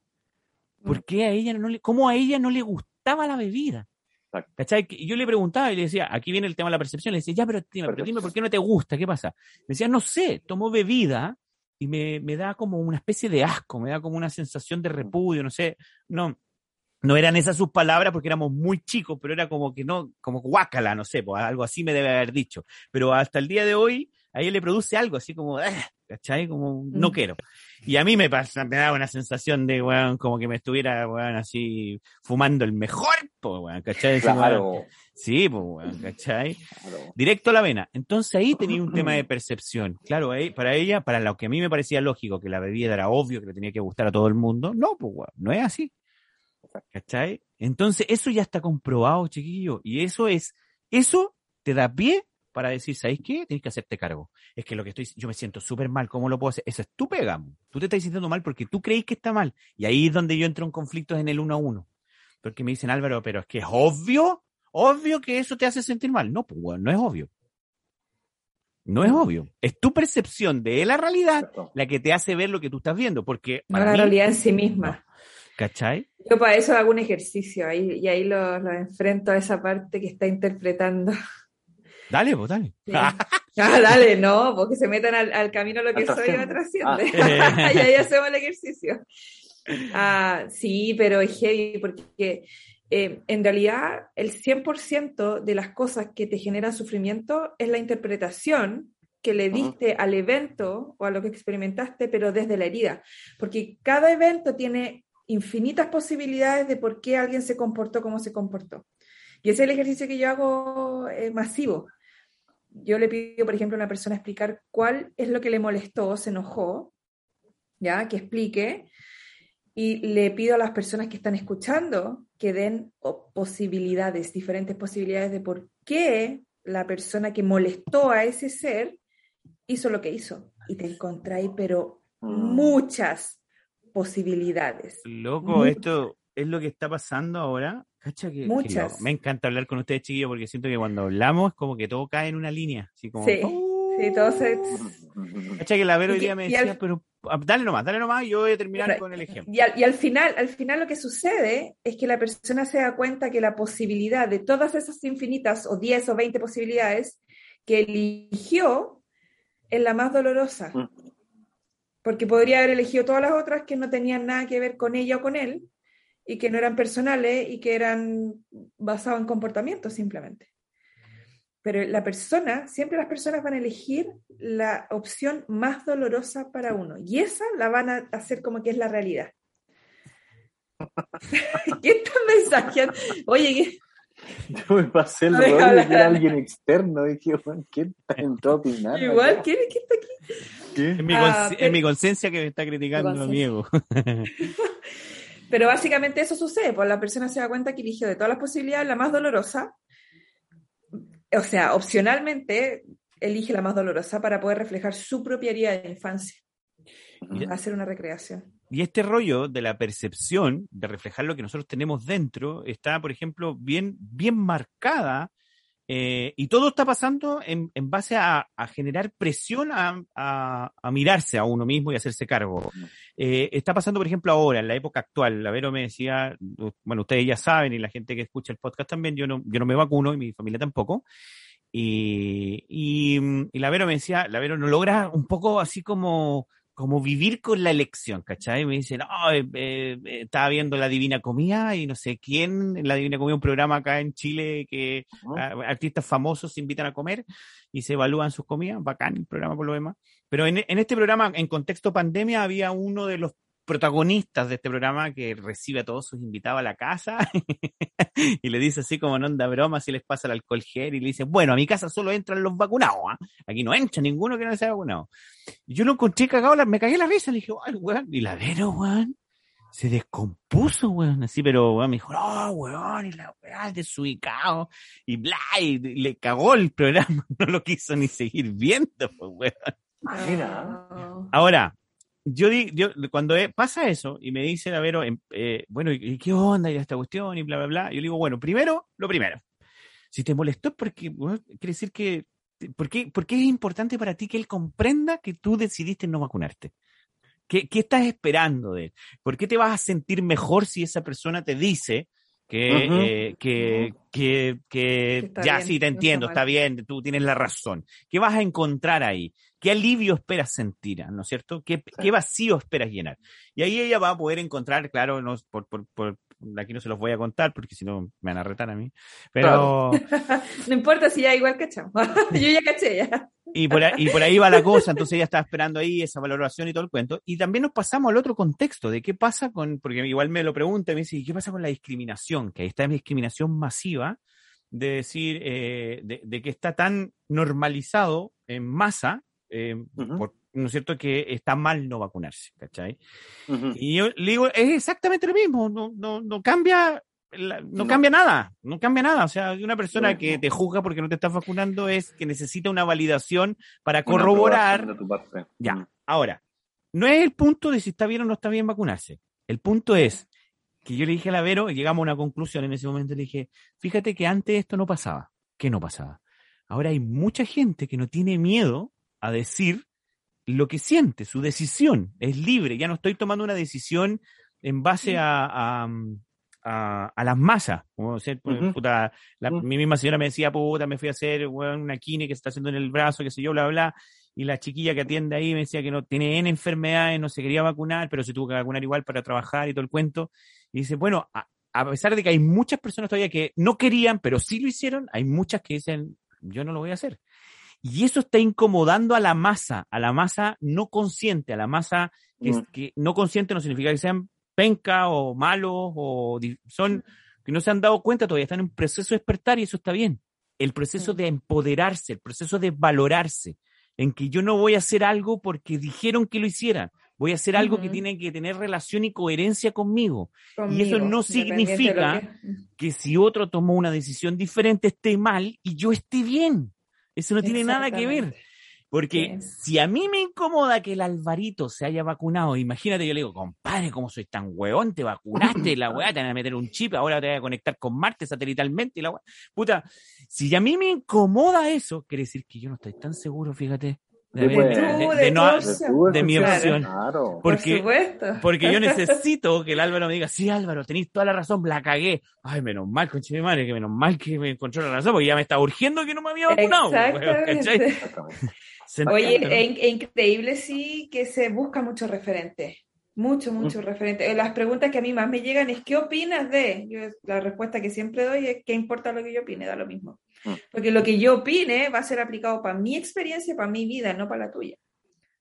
por qué a ella no le, cómo a ella no le gustaba la bebida. ¿Cachai? Y yo le preguntaba y le decía, aquí viene el tema de la percepción, le decía, ya, pero dime, pero dime por qué no te gusta, ¿qué pasa? Me decía, no sé, tomo bebida y me, me da como una especie de asco, me da como una sensación de repudio, no sé, no, no eran esas sus palabras porque éramos muy chicos, pero era como que no, como guácala, no sé, pues algo así me debe haber dicho. Pero hasta el día de hoy, a ella le produce algo así como, "Ah", ¿cachai? Como, no Mm. quiero. Y a mí me pasa, me da una sensación de, weón, como que me estuviera, weón, así, fumando el mejor, pues, weón, ¿cachai? Weón, Sí, pues, weón, ¿cachai? claro. Directo a la vena. Entonces ahí tenía un tema de percepción. Claro, ahí, para ella, para lo que a mí me parecía lógico, que la bebida era obvio, que le tenía que gustar a todo el mundo, no, pues, weón, no es así. ¿Cachai? Entonces eso ya está comprobado, chiquillo. Y eso es, eso te da pie para decir, ¿sabéis qué? Tienes que hacerte cargo. Es que lo que estoy, yo me siento súper mal, ¿cómo lo puedo hacer? Eso es tu pega. Tú te estás sintiendo mal porque tú crees que está mal. Y ahí es donde yo entro en conflictos en el uno a uno. Porque me dicen, Álvaro, pero es que es obvio, obvio que eso te hace sentir mal. No, pues bueno, no es obvio. No es obvio. Es tu percepción de la realidad Exacto. la que te hace ver lo que tú estás viendo. Porque No para la mí- realidad en sí misma. No. ¿Cachai? Yo para eso hago un ejercicio ahí, y ahí lo, lo enfrento a esa parte que está interpretando. Dale, pues dale. Sí. Ah, dale, no, porque se metan al, al camino lo que soy y va trasciende. trasciende. y ahí hacemos el ejercicio. Ah, sí, pero es heavy porque eh, en realidad el 100% de las cosas que te generan sufrimiento es la interpretación que le diste al evento o a lo que experimentaste, pero desde la herida. Porque cada evento tiene infinitas posibilidades de por qué alguien se comportó como se comportó. Y ese es el ejercicio que yo hago eh, masivo. Yo le pido, por ejemplo, a una persona explicar cuál es lo que le molestó, se enojó, ya, que explique. Y le pido a las personas que están escuchando que den posibilidades, diferentes posibilidades de por qué la persona que molestó a ese ser hizo lo que hizo. Y te encontráis, pero Mm. muchas posibilidades. Loco, Muchas. esto es lo que está pasando ahora. Cacha que, Muchas. Me encanta hablar con ustedes, chiquillos, porque siento que cuando hablamos es como que todo cae en una línea. Así como, Sí, ¡uh! sí, todo se- Cacha que la Vero Y hoy día me al- decía, pero ah, dale nomás, dale nomás, y yo voy a terminar Pero- con el ejemplo. Y al, y al final, al final lo que sucede es que la persona se da cuenta que la posibilidad de todas esas infinitas o 10 o 20 posibilidades que eligió es la más dolorosa. Porque podría haber elegido todas las otras que no tenían nada que ver con ella o con él y que no eran personales y que eran basados en comportamientos simplemente. Pero la persona, siempre las personas van a elegir la opción más dolorosa para uno. Y esa la van a hacer como que es la realidad. ¿Qué están mensajeando? Oye, ¿qué- Yo me pasé el Deja rol de que era alguien externo. Dije, "Juan, ¿quién entró a opinar? igual? ¿quién, quién está aquí? ¿Qué? Es mi, Ah, pero- mi conciencia que me está criticando mi ego. Pero básicamente eso sucede, pues la persona se da cuenta que eligió de todas las posibilidades la más dolorosa, o sea, opcionalmente elige la más dolorosa para poder reflejar su propia herida de infancia, hacer una recreación. Y este rollo de la percepción, de reflejar lo que nosotros tenemos dentro, está, por ejemplo, bien, bien marcada. eh, y todo está pasando en, en base a, generar presión a, a- a mirarse a uno mismo y hacerse cargo. Eh, está pasando, por ejemplo, ahora, en la época actual. La Vero me decía, bueno, ustedes ya saben, y la gente que escucha el podcast también, yo no, yo no me vacuno y mi familia tampoco. Y, y, y la Vero me decía, la Vero no logra un poco así como, como vivir con la elección, ¿cachai? Me dice, no, eh, estaba viendo La Divina Comida y no sé quién, La Divina Comida, un programa acá en Chile que Ujú. a- artistas famosos se invitan a comer y se evalúan sus comidas, bacán el programa por lo demás. Pero en, en este programa, en contexto pandemia, había uno de los protagonistas de este programa que recibe a todos sus invitados a la casa y le dice así como en onda broma si les pasa el alcohol gel y le dice, bueno, a mi casa solo entran los vacunados, ¿ah? aquí no entra ninguno que no sea vacunado. Y yo lo encontré cagado, me cagué la risa, le dije, ay, weón, y la Vero, weón, se descompuso, weón, así, pero weón, me dijo, no, weón, y la weá, desubicado, y bla, y le cagó el programa, no lo quiso ni seguir viendo, pues, weón. Mira. No. Ahora, yo, yo cuando eh, pasa eso y me dice la Vero, em, eh, bueno, ¿y, qué onda y esta cuestión y bla, bla, bla? Yo le digo, bueno, primero, lo primero. Si te molestó es porque, quiere decir que, ¿por qué, por qué es importante para ti que él comprenda que tú decidiste no vacunarte? ¿Qué, ¿Qué estás esperando de él? ¿Por qué te vas a sentir mejor si esa persona te dice que, eh, que, que, que ya bien, sí te no está entiendo, mal. está bien, tú tienes la razón? ¿Qué vas a encontrar ahí? ¿Qué alivio esperas sentir? ¿No es cierto? ¿Qué, qué vacío esperas llenar? Y ahí ella va a poder encontrar, claro, no, por, por, por- aquí no se los voy a contar porque si no me van a retar a mí, pero No importa si ya igual cachamos. Yo ya caché ya. Y, por ahí, y por ahí va la cosa, entonces ella estaba esperando ahí esa valoración y todo el cuento. Y también nos pasamos al otro contexto de qué pasa con, porque igual me lo pregunta y me dice, ¿y qué pasa con la discriminación? Que ahí está la discriminación masiva de decir, eh, de, de que está tan normalizado en masa, eh, por- ¿no es cierto?, que está mal no vacunarse, ¿cachai? Y yo le digo, es exactamente lo mismo, no, no, no cambia la- no, No. cambia nada, no cambia nada. O sea, una persona No, que no. te juzga porque no te estás vacunando es que necesita una validación para corroborar. aprobación de tu parte. Ya. Mm. Ahora, no es el punto de si está bien o no está bien vacunarse. El punto es que yo le dije a la Vero y llegamos a una conclusión en ese momento. Le dije, fíjate que antes esto no pasaba. ¿Qué no pasaba? Ahora hay mucha gente que no tiene miedo a decir lo que siente, su decisión es libre. Ya no estoy tomando una decisión en base a, a, a- a las masas. Como ser, pues, Ujú. puta, la- Ujú. Mi misma señora me decía, puta, me fui a hacer weón, una quine que se está haciendo en el brazo, qué sé yo, bla, bla. Y la chiquilla que atiende ahí me decía que no tiene N enfermedades, no se quería vacunar, pero se tuvo que vacunar igual para trabajar y todo el cuento. Y dice, bueno, a, a pesar de que hay muchas personas todavía que no querían, pero sí lo hicieron, hay muchas que dicen, yo no lo voy a hacer. Y eso está incomodando a la masa, a la masa no consciente, a la masa que, es- Mm. que no consciente no significa que sean penca o malos o son que no se han dado cuenta todavía, están en un proceso de despertar y eso está bien. El proceso Mm. de empoderarse, el proceso de valorarse, en que yo no voy a hacer algo porque dijeron que lo hicieran, voy a hacer algo que tiene que tener relación y coherencia conmigo. Conmigo, eso no significa que- Que si otro tomó una decisión diferente esté mal y yo esté bien. Eso no tiene nada que ver. Porque si a mí me incomoda que el Alvarito se haya vacunado, imagínate, yo le digo, compadre, ¿cómo soy tan hueón? Te vacunaste, la weá, te van a meter un chip, ahora te voy a conectar con Marte satelitalmente, y la weá. Puta, si a mí me incomoda eso, quiere decir que yo no estoy tan seguro, fíjate, de, pues. de- de- Tú, de de no- de mi claro. opción. Claro. Porque- Por supuesto. porque yo necesito que el Álvaro me diga, sí, Álvaro, tenéis toda la razón, la cagué. Ay, menos mal, conche de madre, que menos mal que me encontró la razón, porque ya me está urgiendo que no me había vacunado. ¿cachai? Exactamente. Exactamente. ¿Se Oye, es, es increíble sí que se busca mucho referente. Mucho, mucho referente. Eh, Las preguntas que a mí más me llegan es ¿qué opinas de? Yo, la respuesta que siempre doy es ¿qué importa lo que yo opine? Da lo mismo. Mm. Porque lo que yo opine va a ser aplicado para mi experiencia, para mi vida, no para la tuya.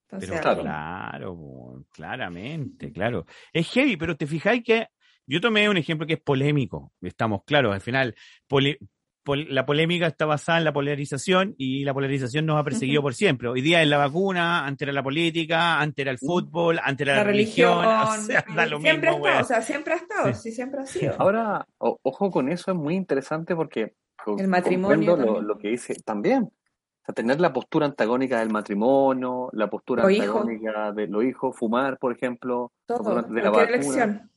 Entonces, Pero Claro. claro, claramente, claro. Es heavy, pero te fijáis que yo tomé un ejemplo que es polémico, estamos claros, al final pole- pol- la polémica está basada en la polarización y la polarización nos ha perseguido por siempre. Hoy día es la vacuna, antes era la política, antes era el fútbol, antes era la religión, o sea, da lo siempre mismo, ha estado, o sea, siempre ha estado, Sí. sí, siempre ha sido. Ahora, o- ojo con eso, es muy interesante porque El matrimonio lo, que dice también. O sea, tener la postura antagónica del matrimonio, la postura antagónica de los hijos, fumar, por ejemplo, Todo, de la vacuna. elección.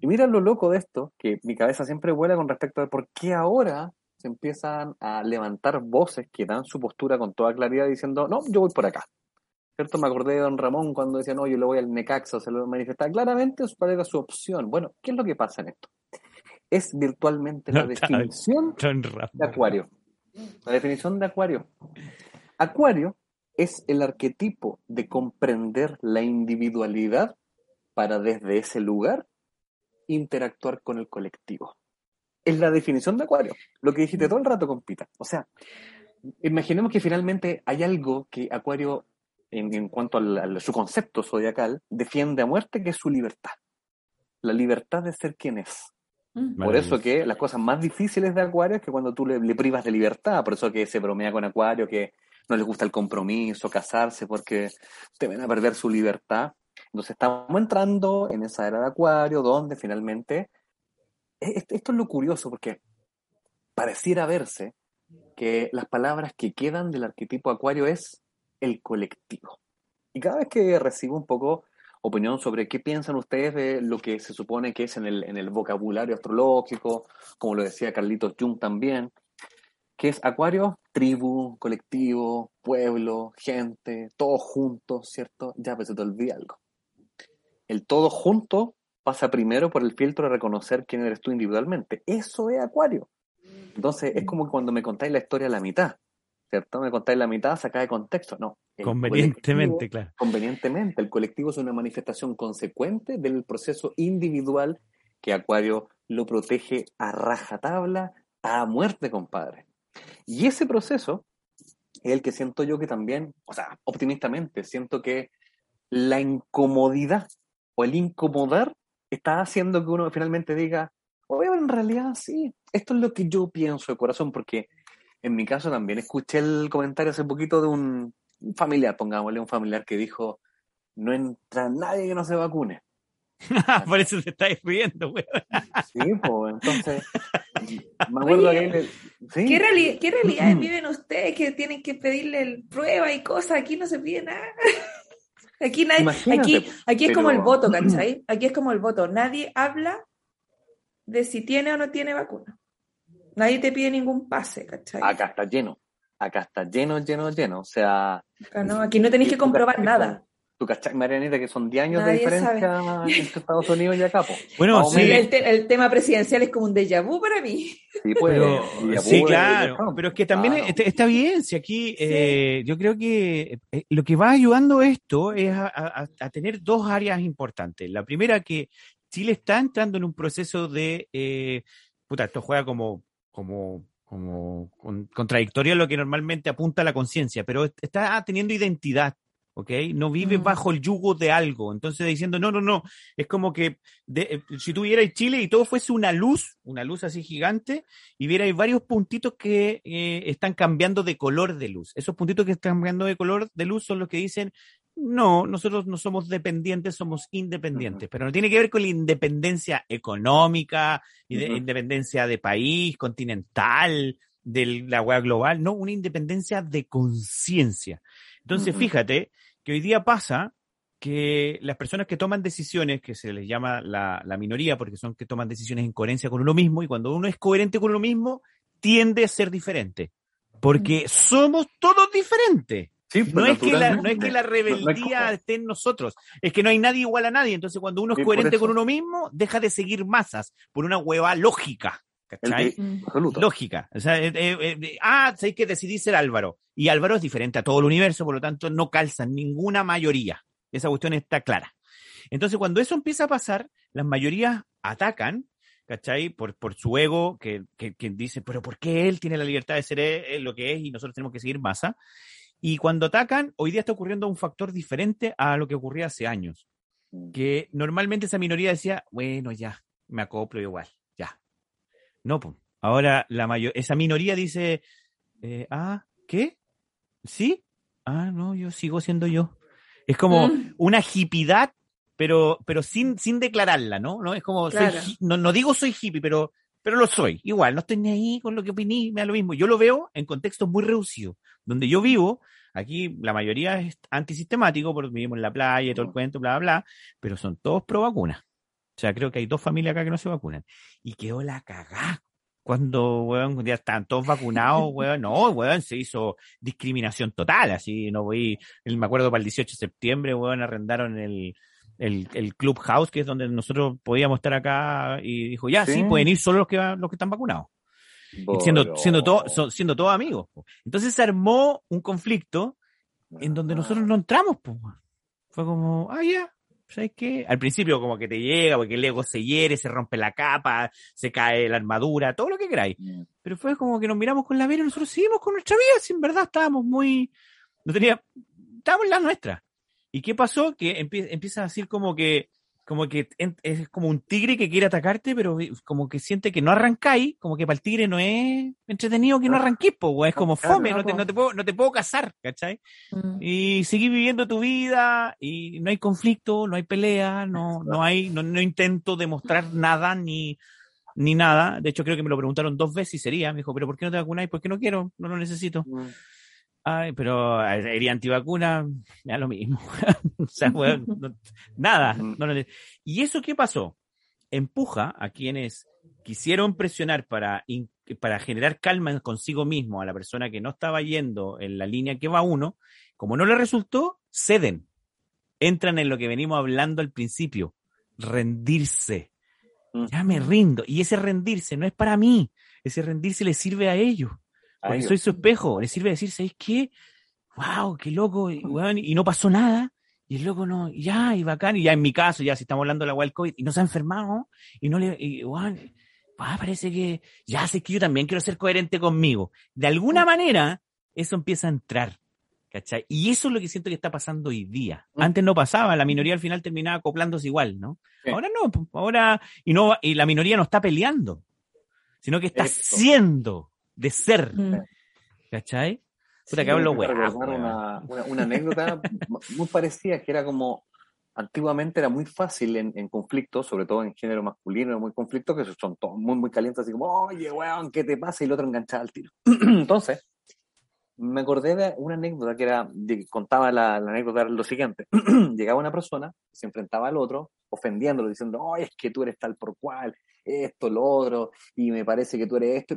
Y mira lo loco de esto, que mi cabeza siempre vuela con respecto a por qué ahora se empiezan a levantar voces que dan su postura con toda claridad diciendo, no, yo voy por acá. ¿Cierto? Me acordé de don Ramón cuando decía, no, yo le voy al Necaxa, se lo manifestaba claramente, cuál era su opción. Bueno, ¿qué es lo que pasa en esto? Es virtualmente la definición de Acuario. La definición de Acuario. Acuario es el arquetipo de comprender la individualidad para desde ese lugar interactuar con el colectivo. Es la definición de Acuario. Lo que dijiste todo el rato, compita. O sea, imaginemos que finalmente hay algo que Acuario, en, en cuanto al- a su concepto zodiacal, defiende a muerte, que es su libertad. La libertad de ser quien es. Mm. Por eso que las cosas más difíciles de Acuario es que cuando tú le, le privas de libertad, por eso que se bromea con Acuario, que no les gusta el compromiso, casarse, porque te van a perder su libertad. Entonces estamos entrando en esa era de Acuario, donde finalmente, e- esto es lo curioso, porque pareciera verse que las palabras que quedan del arquetipo Acuario es el colectivo. Y cada vez que recibo un poco opinión sobre qué piensan ustedes de lo que se supone que es en el, en el vocabulario astrológico, como lo decía Carlitos Jung también, que es Acuario, tribu, colectivo, pueblo, gente, todos juntos, ¿cierto? Ya, pues se te olvida algo. El todo junto pasa primero por el filtro de reconocer quién eres tú individualmente. Eso es Acuario. Entonces, es como cuando me contáis la historia a la mitad, ¿cierto? Me contáis la mitad, sacada de contexto. No. Convenientemente, claro. convenientemente. El colectivo es una manifestación consecuente del proceso individual que Acuario lo protege a rajatabla, a muerte, compadre. Y ese proceso es el que siento yo que también, o sea, optimistamente, siento que la incomodidad o el incomodar está haciendo que uno finalmente diga, oye, en realidad sí, esto es lo que yo pienso de corazón, porque en mi caso también escuché el comentario hace poquito de un un familiar, pongámosle un familiar que dijo, no entra nadie que no se vacune. Por eso te estáis riendo, weón. Sí, pues, entonces, me acuerdo Oye, que sí, ¿Qué, reali- qué realidades viven ustedes que tienen que pedirle el prueba y cosas? Aquí no se pide nada. Aquí, nadie, aquí, aquí es como el voto, ¿cachai? Aquí es como el voto. Nadie habla de si tiene o no tiene vacuna. Nadie te pide ningún pase, ¿cachai? acá está lleno, acá está lleno, lleno, lleno, o sea, Acá no, aquí no tenéis que ¿Y tú comprobar cachai? nada. tú cachai, Marianita, que son 10 años Nadie de diferencia entre Estados Unidos y acá, po. Bueno, sí. El, te- tema presidencial es como un déjà vu para mí. Sí, pues, Pero, sí, claro, pero es que también Claro. está, está bien, si aquí eh, yo creo que eh, lo que va ayudando esto es a, a- a tener dos áreas importantes. La primera que Chile está entrando en un proceso de, eh, puta, esto juega como, como, como con- contradictorio a lo que normalmente apunta a la conciencia, pero está teniendo identidad. ¿Ok? No vive Mm. bajo el yugo de algo. Entonces diciendo, no, no, no. Es como que de- eh, si tuvierais Chile y todo fuese una luz, una luz así gigante, y vierais varios puntitos que eh, están cambiando de color de luz. Esos puntitos que están cambiando de color de luz son los que dicen, no, nosotros no somos dependientes, somos independientes, pero no tiene que ver con la independencia económica, y de- Ujú. independencia de país, continental, de la web global, no, una independencia de conciencia. Entonces, fíjate que hoy día pasa que las personas que toman decisiones, que se les llama la, la minoría, porque son que toman decisiones en coherencia con uno mismo, y cuando uno es coherente con uno mismo, tiende a ser diferente. Porque somos todos diferentes. Sí, No es, que la, no es que la No- no es rebeldía esté en nosotros, es que no hay nadie igual a nadie. Entonces, cuando uno es Sí, coherente con uno mismo, deja de seguir masas por una hueva lógica. ¿Cachai? absoluto. lógica. O sea, eh, eh, eh, ah, sé que decidí ser Álvaro. Y Álvaro es diferente a todo el universo, por lo tanto no calza ninguna mayoría. Esa cuestión está clara. Entonces, cuando eso empieza a pasar, las mayorías atacan, ¿cachai? Por, por su ego, que, que, que dice, pero ¿por qué él tiene la libertad de ser él, él lo que es y nosotros tenemos que seguir masa? Y cuando atacan, hoy día está ocurriendo un factor diferente a lo que ocurría hace años. Que normalmente esa minoría decía, bueno, ya, me acoplo igual, ya. No, pues. Ahora la mayor, esa minoría dice, eh, ah, ¿qué? ¿Sí? Ah, no, yo sigo siendo yo. Es como Mm. una hipidad, pero, pero sin, sin declararla, ¿no? ¿No? Es como, soy Claro. no, no digo soy hippie, pero, pero lo soy. Igual, no estoy ni ahí con lo que opiné, me da lo mismo. Yo lo veo en contextos muy reducidos. Donde yo vivo, aquí la mayoría es antisistemático, porque vivimos en la playa y todo el cuento, bla, bla, bla, pero son todos pro vacunas. O sea, creo que hay dos familias acá que no se vacunan. Y quedó la cagá. Cuando, weón, ya están todos vacunados, weón, no, weón, se hizo discriminación total, así, no voy, me acuerdo para el 18 de septiembre, weón, arrendaron el, el, el Clubhouse, que es donde nosotros podíamos estar acá, y dijo, ya, sí, Sí. pueden ir solo los que, los que están vacunados. Siendo, siendo, todo, siendo todos amigos. po. Entonces se armó un conflicto en donde nosotros no entramos, pues. Fue como, ah, ya, ¿sabes qué? Al principio como que te llega, porque el ego se hiere, se rompe la capa, se cae la armadura, todo lo que queráis. Pero fue como que nos miramos con la vera y nosotros seguimos con nuestra vida, si en verdad estábamos muy, no tenía, estábamos en la nuestra. ¿Y qué pasó? Que empie- empieza a decir como que, como que es como un tigre que quiere atacarte, pero como que siente que no arrancáis, como que para el tigre no es entretenido que no arranquís, weón, es como fome, no te, po. no te puedo, no te puedo casar, ¿cachai? Mm. y seguir viviendo tu vida y no hay conflicto, no hay pelea, no, no hay, no, no intento demostrar nada ni, ni nada. De hecho, creo que me lo preguntaron dos veces y sería. Me dijo, pero ¿por qué no te vacunáis? Porque no quiero, no lo necesito. Mm. Ay, pero eh, iría antivacuna, da lo mismo. o sea, no- nada. no ¿Y eso qué pasó? Empuja a quienes quisieron presionar para, para generar calma consigo mismo a la persona que no estaba yendo en la línea que va uno. Como no le resultó, ceden. Entran en lo que venimos hablando al principio, rendirse. Ya me rindo. Y ese rendirse no es para mí. Ese rendirse le sirve a ellos. Porque soy su espejo. Le sirve decir, ¿sabes qué? ¡Wow! ¡Qué loco! Y, weón, y no pasó nada. Y el loco no, ya, y bacán. Y ya en mi caso, ya si estamos hablando de la wild COVID, y no se ha enfermado, y no le, y, weón, ah, parece que, ya sé que yo también quiero ser coherente conmigo. De alguna manera, eso empieza a entrar. ¿Cachai? Y eso es lo que siento que está pasando hoy día. Mm. Antes no pasaba, la minoría al final terminaba acoplándose igual, ¿no? Sí. Ahora no, po, ahora, y no, y la minoría no está peleando, sino que está Eso. siendo, de ser, Mm. ¿cachai? Puta Sí, que hablo weá, una, una, una anécdota muy parecida que era como antiguamente era muy fácil en, en conflictos, sobre todo en género masculino, era muy conflictos que son todos muy, muy calientes, así como, oye, weón, ¿qué te pasa? Y el otro enganchaba al tiro. Entonces, me acordé de una anécdota que era, de contaba la, la anécdota lo siguiente. Llegaba una persona, se enfrentaba al otro, ofendiéndolo, diciendo, oye, es que tú eres tal por cual, esto, lo otro, y me parece que tú eres esto.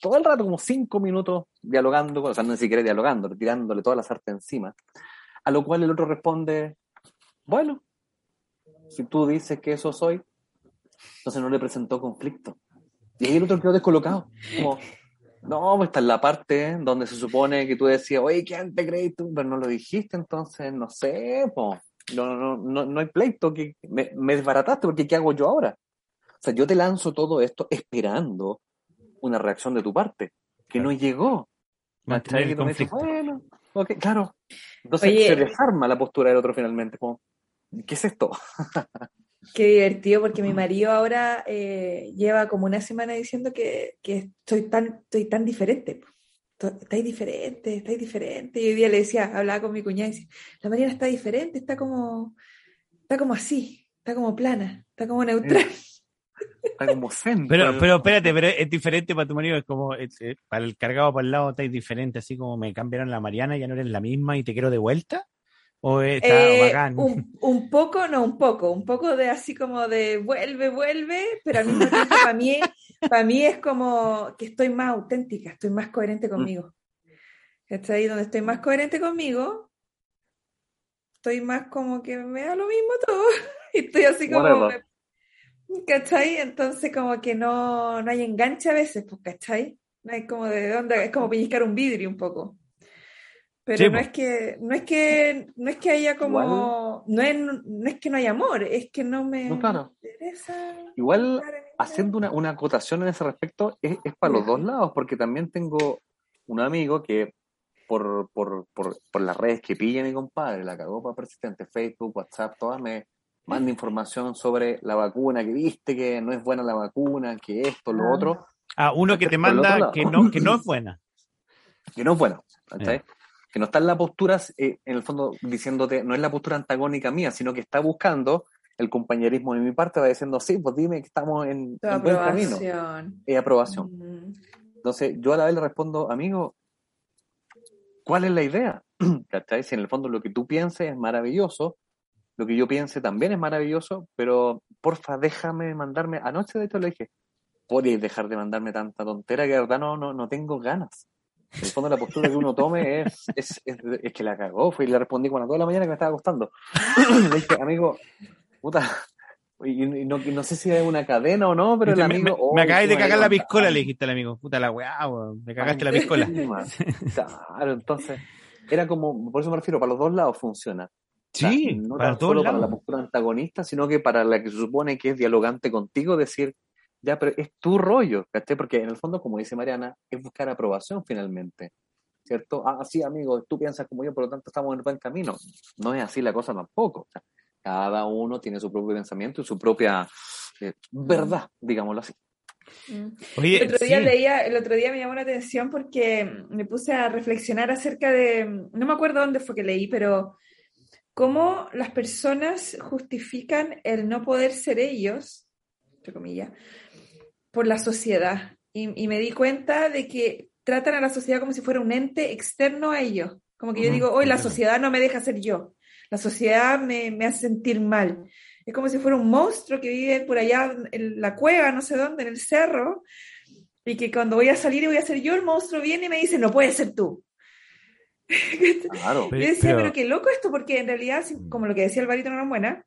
Todo el rato, como cinco minutos dialogando, o sea, no ni siquiera dialogando, tirándole toda la sarta encima. A lo cual el otro responde, bueno, si tú dices que eso soy, entonces no le presentó conflicto. Y ahí el otro quedó descolocado. Como, no, pues esta es la parte donde se supone que tú decías, oye, ¿quién te crees tú? Pero no lo dijiste, entonces no sé, po. No, no, no, no hay pleito, que me, me desbarataste porque ¿qué hago yo ahora? O sea, yo te lanzo todo esto esperando una reacción de tu parte, que no llegó. Mantener el dices, conflicto. bueno, claro. Entonces Oye. se desarma la postura del otro finalmente, como, ¿qué es esto? Qué divertido, porque mi marido ahora eh, lleva como una semana diciendo que, que estoy tan, estoy tan diferente. Estáis diferente, estáis diferente. Y hoy día le decía, hablaba con mi cuñada y decía, la Mariana está diferente, está como, está como así, está como plana, está como neutral. Está como zen. Pero, pero espérate, pero es diferente para tu marido, es como, es- es- para el cargado para el lado estáis diferente, así como me cambiaron la Mariana, ya no eres la misma y te quiero de vuelta. ¿O está Eh, bacán? un, un poco, no un poco, un poco de así como de vuelve, vuelve, pero al mismo tiempo para mí, para mí es como que estoy más auténtica, estoy más coherente conmigo. Está ahí donde estoy más coherente conmigo, estoy más como que me da lo mismo todo. Y estoy así como, Whatever. ¿cachai? Entonces como que no, no hay enganche a veces, pues, ¿cachai? No hay como de dónde, es como pellizcar un vidrio un poco. Pero Sí, no es que, no es que, no es que haya como, no es, no es que no haya amor, es que no me No, claro. interesa. Igual, haciendo una, una acotación en ese respecto, es, es para los dos lados, porque también tengo un amigo que por, por, por, por las redes que pilla mi compadre, la cagó para persistente, Facebook, WhatsApp, todas me manda información sobre la vacuna, que viste que no es buena la vacuna, que esto, lo Ah. otro, Ah, uno que te manda que no, que no es buena. que no es ¿cachai? Que no está en la postura, eh, en el fondo, diciéndote, no es la postura antagónica mía, sino que está buscando el compañerismo de mi parte, va diciendo, sí, pues dime que estamos en, buen camino, aprobación. Mm. Entonces, yo a la vez le respondo, amigo, ¿cuál es la idea? ¿Cachai? Si en el fondo lo que tú pienses es maravilloso, lo que yo piense también es maravilloso, pero porfa, déjame mandarme. Anoche, de hecho, le dije, podéis dejar de mandarme tanta tontera que de verdad no, no, no tengo ganas. En el fondo, la postura que uno tome es, es, es, es que la cagó. Y le respondí cuando toda la mañana que me estaba acostando. le dije, amigo, puta. Y, y no, y no sé si es una cadena o no, pero el amigo. me, oh, me acabáis de cagar la piscola, le dijiste al amigo. Puta la weá, weón. Me cagaste la piscola. Claro, entonces, era como, por eso me refiero, para los dos lados funciona. O sea, Sí, no para tan todos solo para la postura antagonista, sino que para la que se supone que es dialogante contigo, decir, ya, pero es tu rollo, ¿cachai? Porque en el fondo, como dice Mariana, es buscar aprobación finalmente, ¿cierto? Ah, sí, amigo, tú piensas como yo, por lo tanto estamos en el buen camino. No es así la cosa tampoco. O sea, cada uno tiene su propio pensamiento y su propia eh, verdad, digámoslo así. Mm. Oye, El otro, día sí. leía, el otro día me llamó la atención porque me puse a reflexionar acerca de, no me acuerdo dónde fue que leí, pero cómo las personas justifican el no poder ser ellos, entre comillas, por la sociedad. Y, y me di cuenta de que tratan a la sociedad como si fuera un ente externo a ellos. Como que yo digo, hoy la sociedad no me deja ser yo. La sociedad me, me hace sentir mal. Es como si fuera un monstruo que vive por allá en la cueva, no sé dónde, en el cerro, y que cuando voy a salir y voy a ser yo, el monstruo viene y me dice, no puedes ser tú. Claro. Yo Pero- decía, pero- pero qué loco esto, porque en realidad, si- como lo que decía Alvarito Norambuena,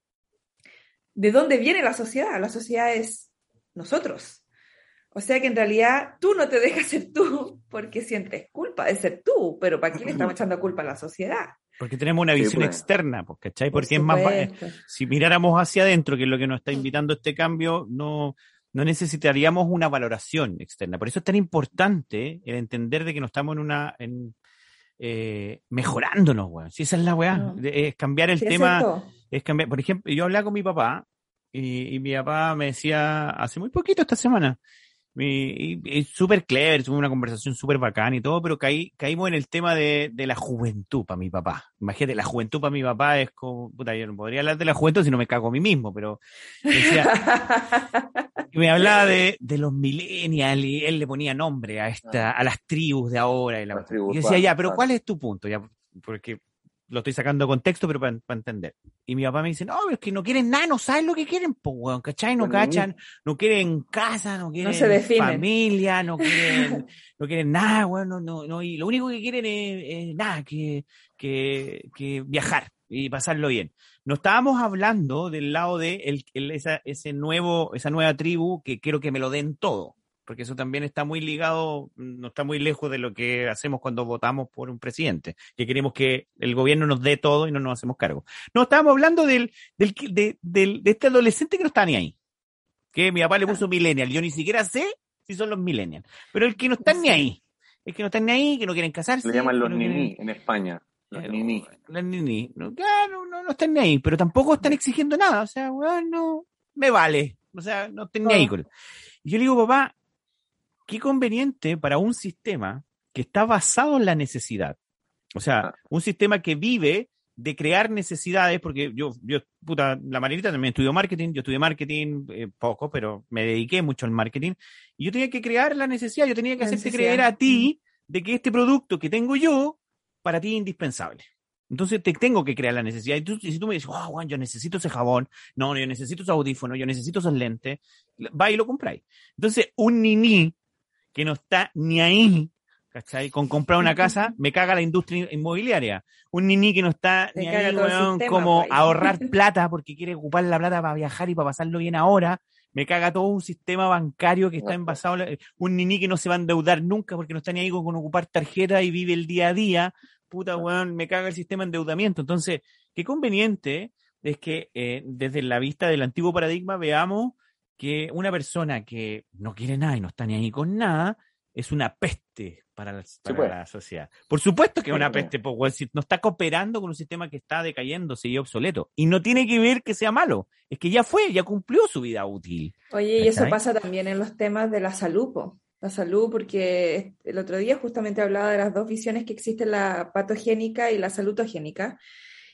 ¿de dónde viene la sociedad? La sociedad es nosotros. O sea que en realidad tú no te dejas ser tú porque sientes culpa de ser tú, pero ¿para qué le estamos echando culpa a la sociedad? Porque tenemos una Sí, visión pues. externa, pues, ¿cachai? Por Porque es más, supuesto. si miráramos hacia adentro, que es lo que nos está invitando este cambio, no, no necesitaríamos una valoración externa. Por eso es tan importante el entender de que no estamos en una, en, eh, mejorándonos, weón. Si esa es la weá, No. es cambiar el Sí, tema, es cambiar, por ejemplo, yo hablaba con mi papá y, y mi papá me decía hace muy poquito esta semana, Mi, y- y súper clever, una conversación súper bacán y todo, pero caí, caímos en el tema de, de la juventud para mi papá. Imagínate, la juventud para mi papá es como, puta, yo no podría hablar de la juventud si no me cago a mí mismo, pero decía, y me hablaba de, de los millennials y él le ponía nombre a esta, a las tribus de ahora. Y, la tribus y decía, ya, pero. ¿cuál es tu punto? Ya, porque lo estoy sacando de contexto, pero para entender. Y mi papá me dice, no, pero es que no quieren nada, no saben lo que quieren, pues, weón, ¿cachai? No cachan, no quieren casa, no quieren se familia, no quieren, no quieren nada, weón, no, no, no, y lo único que quieren es, es nada, que, que, que viajar y pasarlo bien. No estábamos hablando del lado de el, el- esa, ese nuevo, esa nueva tribu que quiero que me lo den todo, porque eso también está muy ligado, no está muy lejos de lo que hacemos cuando votamos por un presidente, que queremos que el gobierno nos dé todo y no nos hacemos cargo. No, estábamos hablando del, del, de, del- de este adolescente que no está ni ahí, que mi papá le puso millennial, yo ni siquiera sé si son los millennials, pero el que no están ni ahí, el que no están ni ahí, que no quieren casarse. Le llaman los no quieren- nini en España. Los eh, nini. Las nini. No, claro, no, no están ni ahí, pero tampoco están exigiendo nada. O sea, bueno, me vale. O sea, no estén ni ahí con Y yo le digo, papá, qué conveniente para un sistema que está basado en la necesidad. O sea, Ah. un sistema que vive de crear necesidades, porque yo, yo, puta, la Marinita también estudió marketing, yo estudié marketing eh, poco, pero me dediqué mucho al marketing, y yo tenía que crear la necesidad, yo tenía que La hacerte necesidad. creer a ti de que este producto que tengo yo, para ti es indispensable. Entonces te tengo que crear la necesidad. Y, tú, y si tú me dices, oh, Juan, yo necesito ese jabón, no, no, yo necesito esos audífonos, yo necesito esos lentes, va y lo compráis. Entonces, un niní que no está ni ahí, ¿cachai? Con comprar una casa, me caga la industria inmobiliaria. Un niní que no está ni ahí, weón, sistema, como pues. ahorrar plata porque quiere ocupar la plata para viajar y para pasarlo bien ahora. Me caga todo un sistema bancario que está envasado, en la- un niní que no se va a endeudar nunca porque no está ni ahí con, con ocupar tarjeta y vive el día a día. Puta, weón, me caga el sistema de endeudamiento. Entonces, qué conveniente es que eh, desde la vista del antiguo paradigma veamos que una persona que no quiere nada y no está ni ahí con nada es una peste para la, para pues. la sociedad. Por supuesto que es una pues. peste, weón, si no está cooperando con un sistema que está decayéndose y obsoleto. Y no tiene que ver que sea malo, es que ya fue, ya cumplió su vida útil. Oye, y eso pasa también en los temas de la salud, po. La salud, porque el otro día justamente hablaba de las dos visiones que existen, la patogénica y la salutogénica.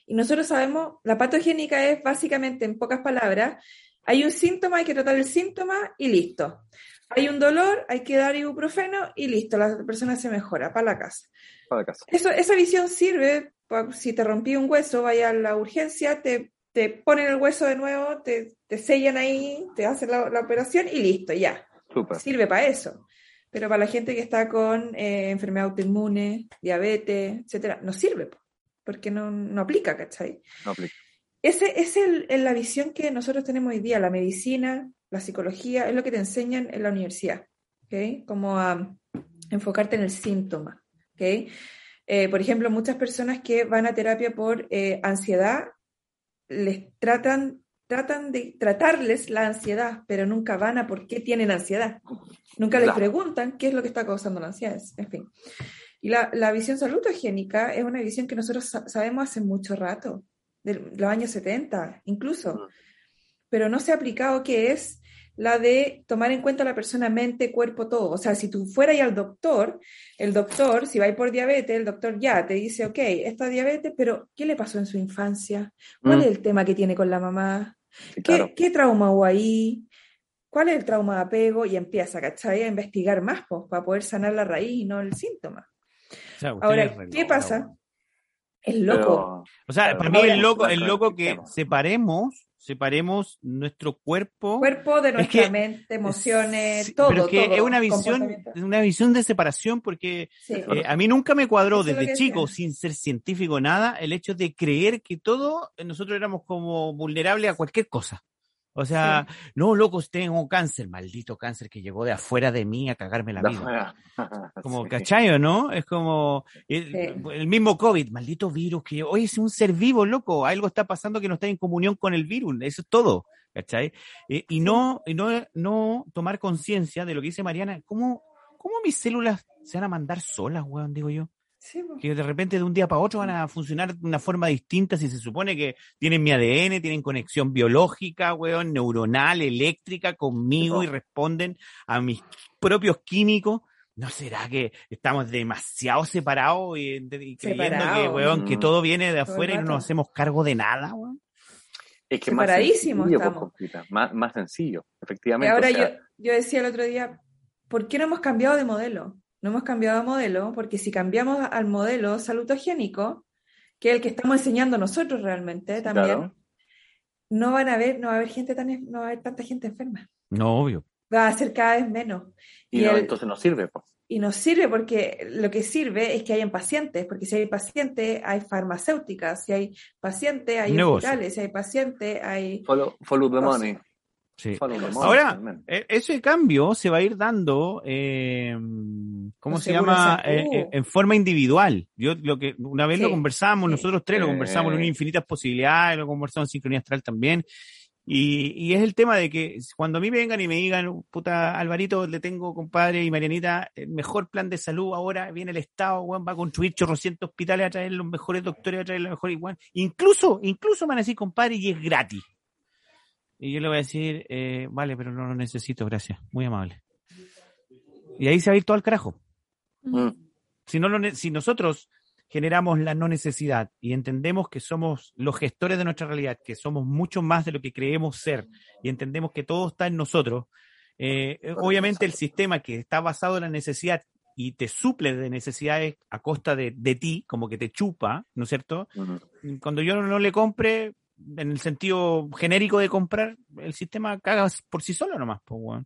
Y nosotros sabemos, la patogénica es básicamente, en pocas palabras, hay un síntoma, hay que tratar el síntoma y listo. Hay un dolor, hay que dar ibuprofeno y listo, la persona se mejora para la casa. Para casa. Eso, esa visión sirve, si te rompí un hueso, vaya a la urgencia, te, te ponen el hueso de nuevo, te, te sellan ahí, te hacen la, la operación y listo, ya. Súper. Sirve para eso. Pero para la gente que está con eh, enfermedad autoinmune, diabetes, etcétera, no sirve, po, porque no, no aplica, ¿cachai? No aplica. Ese es el- el- la visión que nosotros tenemos hoy día, la medicina, la psicología, es lo que te enseñan en la universidad, ¿ok? Como a enfocarte en el síntoma, ¿ok? Eh, por ejemplo, muchas personas que van a terapia por eh, ansiedad, les tratan, tratan de tratarles la ansiedad, pero nunca van a por qué tienen ansiedad. Nunca les Claro. preguntan qué es lo que está causando la ansiedad, en fin. Y la, la visión salutogénica es una visión que nosotros sa- sabemos hace mucho rato, de los años 70 incluso, Mm. pero no se ha aplicado que es la de tomar en cuenta la persona mente, cuerpo, todo. O sea, si tú fueras al doctor, el doctor, si vais por diabetes, el doctor ya te dice, ok, esta diabetes, pero ¿qué le pasó en su infancia? ¿Cuál Mm. es el tema que tiene con la mamá? Sí, ¿Qué, claro. qué trauma hubo ahí? ¿Cuál es el trauma de apego? Y empieza, ¿cachai? A investigar más, pues, para poder sanar la raíz y no el síntoma. O sea, usted Ahora, ¿qué pasa? Es loco. Pero- O sea, para mí el loco, el loco que separemos, separemos nuestro cuerpo. Cuerpo de Es nuestra que- mente, emociones, Sí, todo. pero que todo, es una visión, una visión de separación porque Sí. eh, a mí nunca me cuadró Eso desde chico, sin ser científico nada, el hecho de creer que todo eh, nosotros éramos como vulnerables a cualquier cosa. O sea, no, locos, tengo cáncer, maldito cáncer que llegó de afuera de mí a cagarme la vida. Como, Sí. ¿cachayo, no? Es como el, Sí. el mismo COVID, maldito virus, que hoy es un ser vivo, loco, algo está pasando que no está en comunión con el virus, eso es todo, ¿cachai? Eh, y no, y no, no tomar conciencia de lo que dice Mariana, ¿cómo, ¿cómo mis células se van a mandar solas, weón? Digo yo. Sí, que de repente de un día para otro van a funcionar de una forma distinta si se supone que tienen mi ADN, tienen conexión biológica, weón, neuronal, eléctrica conmigo y responden a mis propios químicos. ¿No será que estamos demasiado separados y, y creyendo que, Separados. weón, que Mm. todo viene de afuera y no nos hacemos cargo de nada, weón? Es que más sencillo, pues, estamos. Más, más sencillo, Y efectivamente. ahora o sea, yo, yo decía el otro día, ¿por qué no hemos cambiado de modelo? No hemos cambiado de modelo porque si cambiamos al modelo salutogénico, que es el que estamos enseñando nosotros realmente también, Claro. no van a haber, no va a haber gente tan, no va a haber tanta gente enferma. No, obvio. Va a ser cada vez menos. y y no, el- entonces no sirve. pues. Y nos sirve porque lo que sirve es que hayan pacientes, porque si hay pacientes, hay farmacéuticas, si hay pacientes, hay Negocio. hospitales, si hay pacientes, hay... Follow, follow the Cosas. money. Sí. Ahora. E- Ese cambio se va a ir dando, eh, ¿cómo se llama? Eh, eh, en forma individual. Yo lo que una vez lo Sí, conversamos, sí. nosotros tres lo conversamos en infinitas posibilidades, lo conversamos en sincronía astral también. Y, y es el tema de que cuando a mí vengan y me digan, puta, Alvarito, le tengo, compadre y Marianita, el mejor plan de salud ahora, viene el Estado, weón, va a construir chorrocientos hospitales, a traer los mejores doctores, a traer los mejores, igual. Incluso, incluso me van a decir, compadre, y es gratis. Y yo le voy a decir, eh, vale, pero no lo necesito, gracias, muy amable. Y ahí se va a ir todo al carajo. Mm. Si, no lo si nosotros generamos la no necesidad y entendemos que somos los gestores de nuestra realidad, que somos mucho más de lo que creemos ser y entendemos que todo está en nosotros, eh, eh, obviamente el sistema que está basado en la necesidad y te suple de necesidades a costa de, de ti, como que te chupa, ¿no es cierto? Cuando yo no le compre, en el sentido genérico de comprar, el sistema caga por sí solo nomás, pues.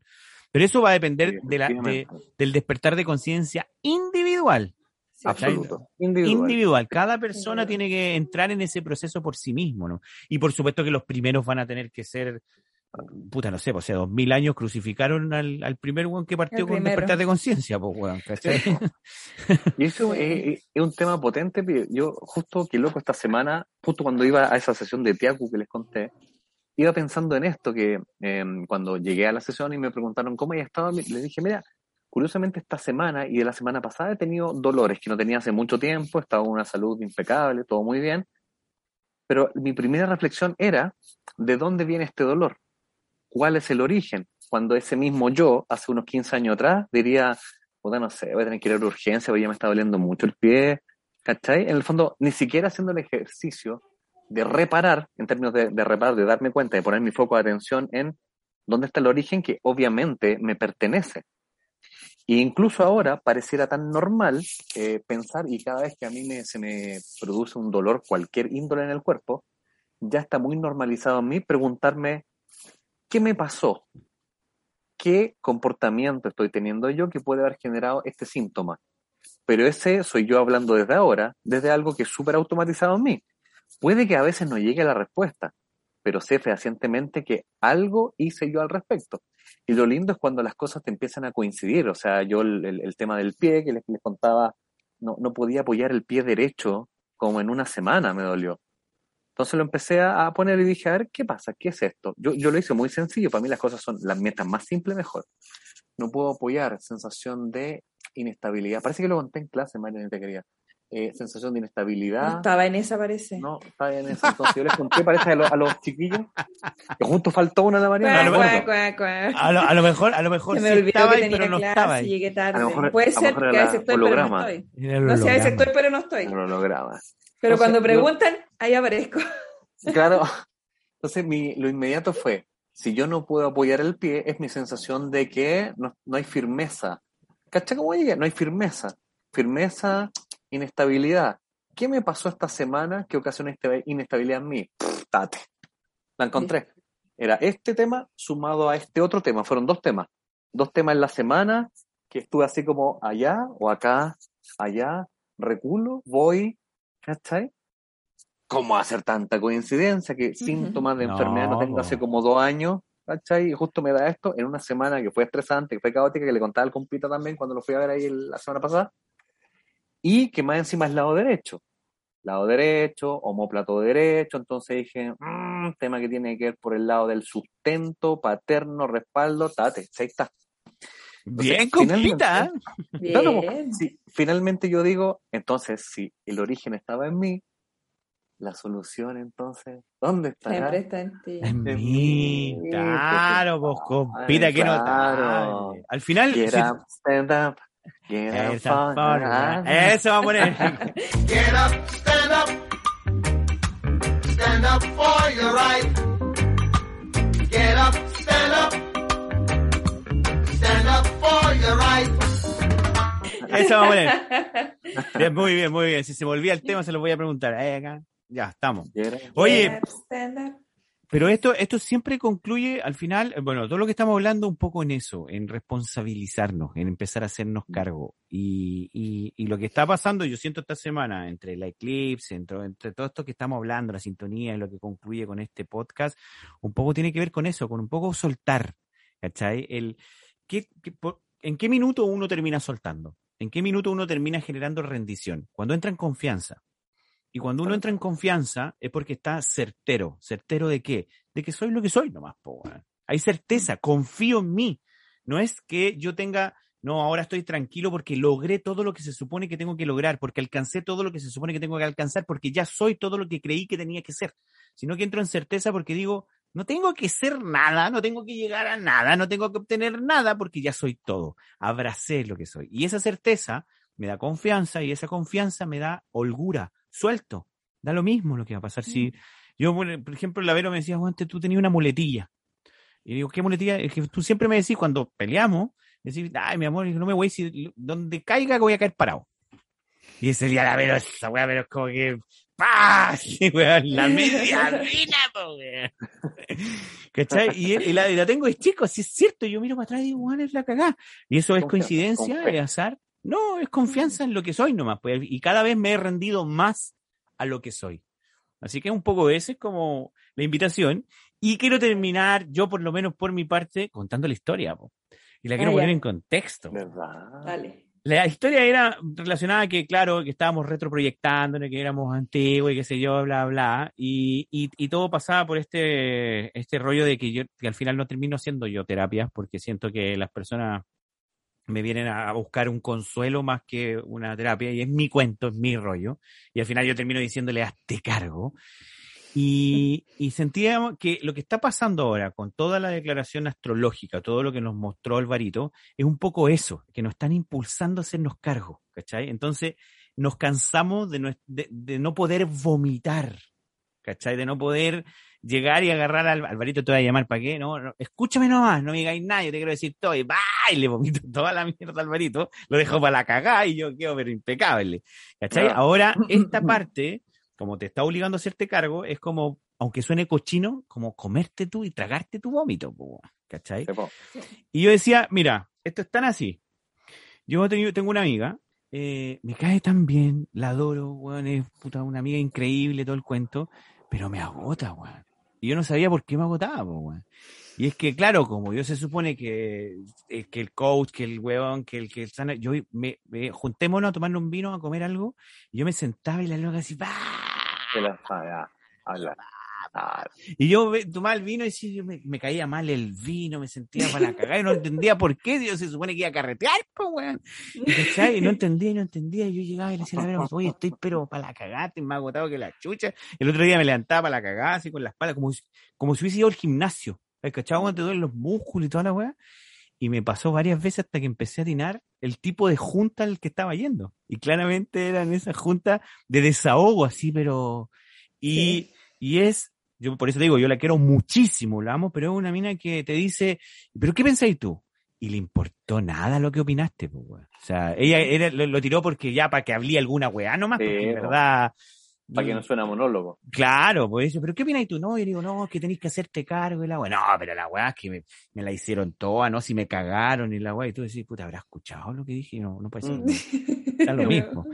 Pero eso va a depender Sí, de la, de- del despertar de conciencia individual. Sí. Absoluto. Individual. Individual. Cada persona Individual. tiene que entrar en ese proceso por sí mismo, ¿no? Y por supuesto que los primeros van a tener que ser, puta, no sé, pues, o sea, dos mil años crucificaron al, al primer weón que partió con despertar de conciencia, pues, weón, ¿cachai? Y eso es, un tema potente. pero Yo, justo que loco, esta semana, justo cuando iba a esa sesión de Tiaku que les conté, iba pensando en esto, que eh, cuando llegué a la sesión y me preguntaron cómo había estado, le dije, mira, curiosamente esta semana y de la semana pasada he tenido dolores que no tenía hace mucho tiempo, estaba con una salud impecable, todo muy bien, pero mi primera reflexión era, ¿de dónde viene este dolor? ¿Cuál es el origen? Cuando ese mismo yo, hace unos 15 años atrás, diría, puta, no sé, voy a tener que ir a la urgencia, porque ya me está doliendo mucho el pie, ¿cachai? En el fondo, ni siquiera haciendo el ejercicio de reparar, en términos de, de reparar, de darme cuenta, de poner mi foco de atención en dónde está el origen que obviamente me pertenece. E incluso ahora pareciera tan normal eh, pensar, y cada vez que a mí se me produce un dolor, cualquier índole en el cuerpo, ya está muy normalizado en mí preguntarme, ¿qué me pasó? ¿Qué comportamiento estoy teniendo yo que puede haber generado este síntoma? Pero ese soy yo hablando desde ahora, desde algo que es súper automatizado en mí. Puede que a veces no llegue la respuesta, pero sé fehacientemente que algo hice yo al respecto. Y lo lindo es cuando las cosas te empiezan a coincidir. O sea, yo el, tema del pie que les, les contaba, no, no podía apoyar el pie derecho como en una semana me dolió. Entonces lo empecé a, a poner y dije, a ver, ¿qué pasa? ¿Qué es esto? Yo, yo lo hice muy sencillo. Para mí las cosas son las metas más simples, mejor. No puedo apoyar sensación de inestabilidad. Parece que lo conté en clase, María, te quería. Eh, sensación de No inestabilidad. estaba en esa, parece. No, está bien eso. Entonces yo les conté, parece, a, los- a los chiquillos, que justo faltó una a la cuá. A lo, a lo mejor, a lo mejor Se me sí olvidó estaba que ahí, tenía pero no clase estaba y llegué tarde. A lo mejor- Puede a lo ser mejor que a veces estoy, pero no estoy. No sé, a veces estoy, pero no estoy. No lo lograba. Pero Entonces, cuando preguntan, ahí aparezco. Claro. Entonces, mi, lo inmediato fue, si yo no puedo apoyar el pie, es mi sensación de que no, no hay firmeza. ¿Cachai cómo llegué? No hay firmeza. Firmeza, inestabilidad. ¿Qué me pasó esta semana que ocasionó esta inestabilidad en mí? Pff. La encontré. Era este tema sumado a este otro tema. Fueron dos temas. Dos temas en la semana que estuve así como allá o acá, allá, reculo, voy, ¿cachai? ¿Cómo hacer tanta coincidencia que síntomas de No, enfermedad no tengo po. hace como dos años, ¿cachai? Y justo me da esto en una semana que fue estresante, que fue caótica, que le contaba al compita también cuando lo fui a ver ahí la semana pasada, y que más encima es lado derecho. Lado derecho, homóplato derecho, entonces dije, "Mm, tema que tiene que ver por el lado del sustento, paterno, respaldo, tate, ahí está. Bien, finalmente- compita. Bien. No, no, sí, finalmente yo digo, entonces, si el origen estaba en mí, la solución entonces, ¿dónde Siempre estará? está en ti. En En mí, mí, claro, pues pues, compita, que claro. notable. Al final, Get si- up, stand up, get up, forma, down. Eso va a poner. Get up, stand up. Stand up for your right. Get up, stand up. Stand up for your right. Eso va a poner. Bien, muy bien, muy bien. Si se me olvida el tema, se lo voy a preguntar. Eh, acá. Ya, estamos. Oye. Pero esto, esto siempre concluye al final, bueno, todo lo que estamos hablando un poco en eso, en responsabilizarnos, en empezar a hacernos cargo. Y, y, y lo que está pasando, yo siento esta semana, entre la Eclipse, entre, entre todo esto que estamos hablando, la sintonía y lo que concluye con este podcast, un poco tiene que ver con eso, con un poco soltar, ¿cachai? El, ¿qué, qué- por- ¿En qué minuto uno termina soltando? ¿En qué minuto uno termina generando rendición? Cuando entra en confianza. Y cuando uno entra en confianza es porque está certero. ¿Certero de qué? De que soy lo que soy nomás, po. Hay certeza, confío en mí. No es que yo tenga, no, ahora estoy tranquilo porque logré todo lo que se supone que tengo que lograr, porque alcancé todo lo que se supone que tengo que alcanzar, porque ya soy todo lo que creí que tenía que ser. Sino que entro en certeza porque digo, no tengo que ser nada, no tengo que llegar a nada, no tengo que obtener nada porque ya soy todo. Abracé lo que soy. Y esa certeza me da confianza y esa confianza me da holgura. Suelto. Da lo mismo lo que va a pasar. Si yo, por por ejemplo, la Vero me decía, Juan, tú tenías una muletilla. Y digo, ¿qué muletilla? Es que tú siempre me decís cuando peleamos, decís, ay, mi amor, no me voy, si donde caiga voy a caer parado. Y ese día la Vero, esa weá, pero es como que, ¡pah! Sí, weón, la media po, weón. ¿Cachai? Y, y la, y la tengo de chico, si es cierto, yo miro para atrás y digo, weón, es la cagá. Y eso es coincidencia, es azar. No, es confianza en lo que soy nomás. Pues, y cada vez me he rendido más a lo que soy. Así que un poco ese es como la invitación. Y quiero terminar, yo por lo menos por mi parte, contando la historia. po. Y la quiero Ah, poner ya. en contexto. ¿Verdad? Dale. La historia era relacionada a que, claro, que estábamos retroproyectando, que éramos antiguos y qué sé yo, bla, bla. Y, y, y todo pasaba por este, este rollo de que yo, que al final no termino haciendo yo terapias, porque siento que las personas me vienen a buscar un consuelo más que una terapia, y es mi cuento, es mi rollo. Y al final yo termino diciéndole, hazte cargo. Y, y sentíamos que lo que está pasando ahora con toda la declaración astrológica, todo lo que nos mostró Alvarito, es un poco eso, que nos están impulsando a hacernos cargo, ¿cachai? Entonces nos cansamos de no, de, de no poder vomitar, ¿cachai? De no poder llegar y agarrar al Alvarito, te voy a llamar, ¿para qué? No, no, escúchame nomás, no me digáis nada, yo te quiero decir todo, y, y le vomito toda la mierda al Alvarito, lo dejo para la cagada y yo quedo pero impecable, ¿cachai? Ah. Ahora, esta parte como te está obligando a hacerte cargo, es como, aunque suene cochino, como comerte tú y tragarte tu vómito, ¿cachai? Y yo decía, mira, esto es tan así. Yo tengo una amiga, eh, me cae tan bien, la adoro, weón, es puta, una amiga increíble, todo el cuento, pero me agota, weón. Y yo no sabía por qué me agotaba, weón. Y es que, claro, como yo se supone que, eh, que el coach, que el weón, que el que sana, yo me, me- juntémonos a tomarnos un vino, a comer algo, y yo me sentaba y la loca así, ¡bah! De la falla. Habla. Y yo tomaba el vino y sí, yo me, me caía mal el vino, me sentía para la cagada y no entendía por qué, Dios se supone que iba a carretear, pues, weón. Y, no entendía y no entendía. Y yo llegaba y le decía a la Vera, oye, estoy pero para la cagada, estoy más agotado que la chucha. El otro día me levantaba para la cagada, así con la espalda, como, si- como si hubiese ido al gimnasio. ¿Cachai? Cuando te duelen los músculos y toda la weá. Y me pasó varias veces hasta que empecé a atinar el tipo de junta al que estaba yendo. Y claramente eran esas juntas de desahogo, así, pero. Y, Sí. y es, yo por eso te digo, yo la quiero muchísimo, la amo, pero es una mina que te dice, ¿pero qué pensáis tú? Y le importó nada lo que opinaste, pues. O sea, ella era- lo, lo tiró porque ya para que hablé alguna weá nomás, Sí, porque en verdad. para que no suena monólogo. Claro, pues eso, pero ¿qué opinas tú? No, yo digo, no, que tenéis que hacerte cargo y la weá. No, pero la weá es que me, me la hicieron toda, ¿no? Si me cagaron y la weá. Y tú decís, puta, ¿habrás escuchado lo que dije? No, no puede ser. Mm. Está lo mismo.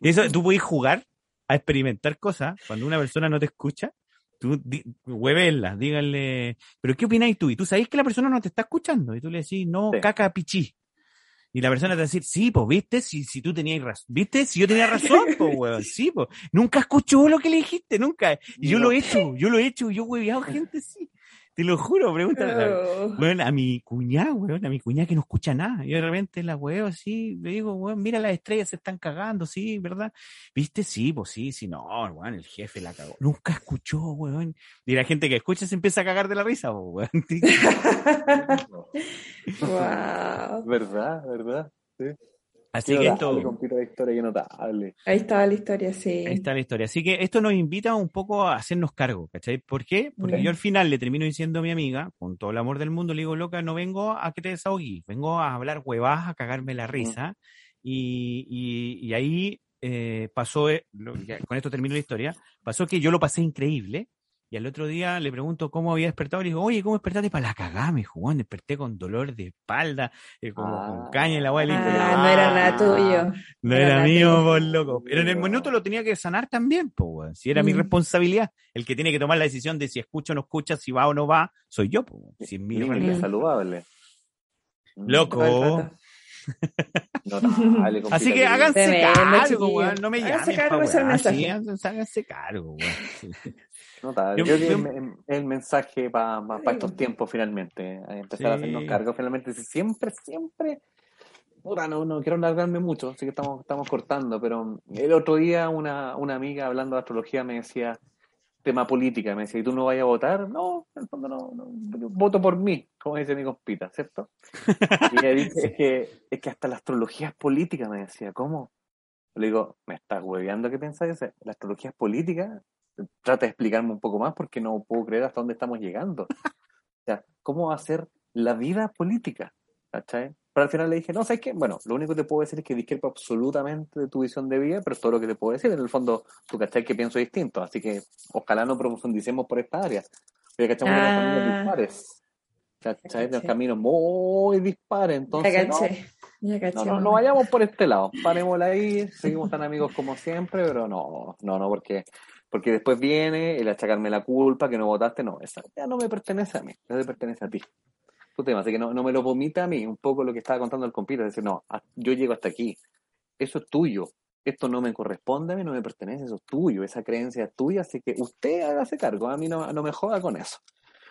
Y eso, tú puedes jugar a experimentar cosas cuando una persona no te escucha. Tú, di, díganle, pero ¿qué opináis tú? Y tú sabés que la persona no te está escuchando. Y tú le decís, no, Sí. caca, pichí. Y la persona te va a decir, sí, pues, viste, si, si tú tenías razón, viste, si yo tenía razón, pues, weón, sí, pues. Nunca escuchó lo que le dijiste, nunca. Y yo No. lo he hecho, yo lo he hecho, yo he hueveado gente, sí. Te lo juro, pregúntale. Oh. Weón, a mi cuñada, weón, a mi cuñada que no escucha nada. Yo de repente la weón así, le digo, weón, mira las estrellas se están cagando, sí, ¿verdad? ¿Viste? Sí, pues sí, sí, no, weón, el jefe la cagó. Nunca escuchó, weón. Y la gente que escucha se empieza a cagar de la risa, weón. Wow. ¿Verdad? ¿Verdad? Así que esto. Ahí estaba la historia, sí. ahí está la historia. Así que esto nos invita un poco a hacernos cargo, ¿cachai? ¿Por qué? Porque yo al final le termino diciendo a mi amiga, con todo el amor del mundo, le digo, loca, no vengo a que te desahogues, vengo a hablar huevadas, a cagarme la risa. Y, y, y ahí eh, pasó, eh, lo- ya, con esto termino la historia, pasó que yo lo pasé increíble. Y al otro día le pregunto cómo había despertado. Le digo, oye, ¿cómo despertaste para la cagada? Me "Weón, desperté con dolor de espalda, eh, como Ah. con caña en la dije, Ah, no era nada "Ah, tuyo. no Era mío, por loco. Pero en el minuto lo tenía que sanar también, pues, weón. Si era mi Mm. responsabilidad. El que tiene que tomar la decisión de si escucha o no escucha, si va o no va, soy yo, pues. weón. Si es saludable. Mm, Loco. El. Notable, compito, Así que háganse cargo, weón. No me llamen. Háganse cargo, es el mensaje. Háganse cargo, weón. Notable. Yo- Creo que yo- es el- mensaje para estos tiempos finalmente. Empezar a Sí. hacernos cargo finalmente. Si Siempre, siempre. Puta, no, no quiero alargarme mucho, así que estamos, estamos cortando, pero el otro día una, una amiga hablando de astrología me decía, tema política, me decía, ¿y tú no vayas a votar? No, en el fondo no, voto por mí, como dice mi compita, ¿cierto? Y le dije, es que, es que hasta la astrología es política, me decía, ¿cómo? Le digo, ¿me estás hueveando qué pensáis? ¿La astrología es política? Trata de explicarme un poco más porque no puedo creer hasta dónde estamos llegando. O sea, ¿cómo va a ser la vida política? ¿Cachai? Pero al final le dije, no, ¿sabes qué? Bueno, lo único que te puedo decir es que discrepo absolutamente de tu visión de vida, pero es todo lo que te puedo decir. En el fondo, tú cachai que pienso distinto, así que ojalá no profundicemos por esta área. Pero cachamos Ah. unos caminos dispares. ¿Cachai? Unos caminos muy dispares. Entonces, no, no, no, no vayamos por este lado. Parémosla ahí, seguimos tan amigos como siempre, pero no, no, no, porque, porque después viene el achacarme la culpa que no votaste. No, esa ya no me pertenece a mí, ya te pertenece a ti. Tu tema, así que no, no me lo vomita a mí, un poco lo que estaba contando el compita, es decir, no, yo llego hasta aquí, eso es tuyo, esto no me corresponde a mí, no me pertenece, eso es tuyo, esa creencia es tuya, así que usted hágase cargo, a mí no, no me joda con eso.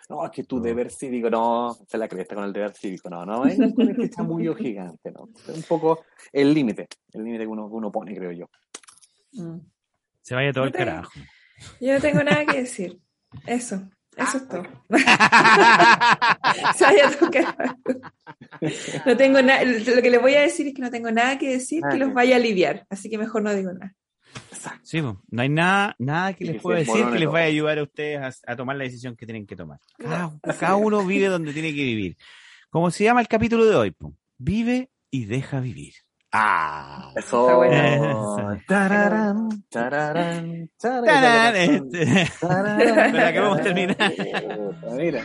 No, es que tu No. deber cívico, no, se la cresta con el deber cívico, no, no, vengan con este chamullo gigante, no. Es un poco el límite, el límite que uno, que uno pone, creo yo. Mm. Se vaya todo el carajo. Yo no tengo nada que decir. Eso. Eso es todo. Ah, Se vaya a tocar. No tengo nada. Lo que les voy a decir es que no tengo nada que decir que los que- vaya a aliviar. Así que mejor no digo nada. Sí, po. no hay nada, nada que les pueda decir que les todo. vaya a ayudar a ustedes a, a tomar la decisión que tienen que tomar. Cada, cada uno vive donde tiene que vivir. Como se llama el capítulo de hoy, po. vive y deja vivir. Ah. Eso. Está bueno. Eso. Tararán, tararán, tararán, este. que vamos a terminar. Mira.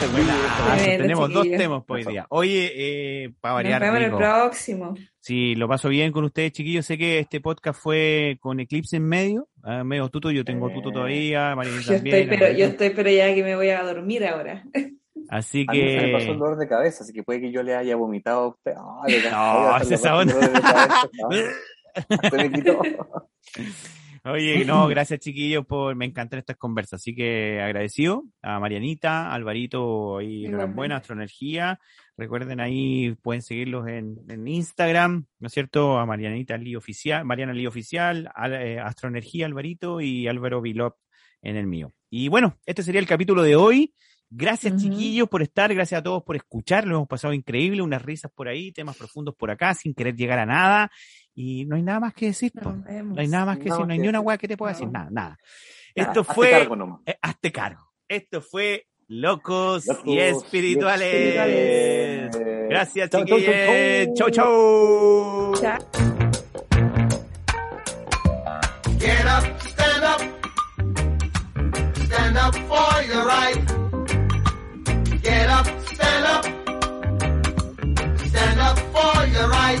Tenemos dos temas por hoy día. Oye, eh, para Nos variar, vemos en el rico. próximo. Sí, lo paso bien con ustedes, chiquillos. Sé que este podcast fue con Eclipse en medio, ah, medio tuto. Yo tengo tuto Eh. todavía, María Yo también. estoy, pero, yo estoy, pero ya que me voy a dormir ahora. Así A mí se me pasó el que. dolor de cabeza, así que puede que yo le haya vomitado a usted. De No, esa onda. Ah, Se me quitó. Oye, no, gracias chiquillos por, me encantan estas conversas, así que agradecido a Marianita, Alvarito y enhorabuena, Astroenergía. Recuerden ahí, pueden seguirlos en, en Instagram, ¿no es cierto? A Marianita Lee Oficial, Mariana Lee Oficial, a, eh, Astroenergía Alvarito y Álvaro Vilop en el mío. Y bueno, este sería el capítulo de hoy. Gracias, chiquillos, por estar. Gracias a todos por escuchar. Lo hemos pasado increíble. Unas risas por ahí, temas profundos por acá, sin querer llegar a nada. Y no hay nada más que decir. No hay nada más que Nada decir, no hay que ni una decir. weá que te pueda decir, No. nada, nada. Ya, Esto hazte fue. cargo nomás. eh, hazte cargo. Esto fue Locos, Locos y y Espirituales. espirituales. Gracias, Chau, chau, chau, chiquillos. Chau, chau. chau. Get up, stand up. Stand up for your right. Get up, stand up. Stand up for your right.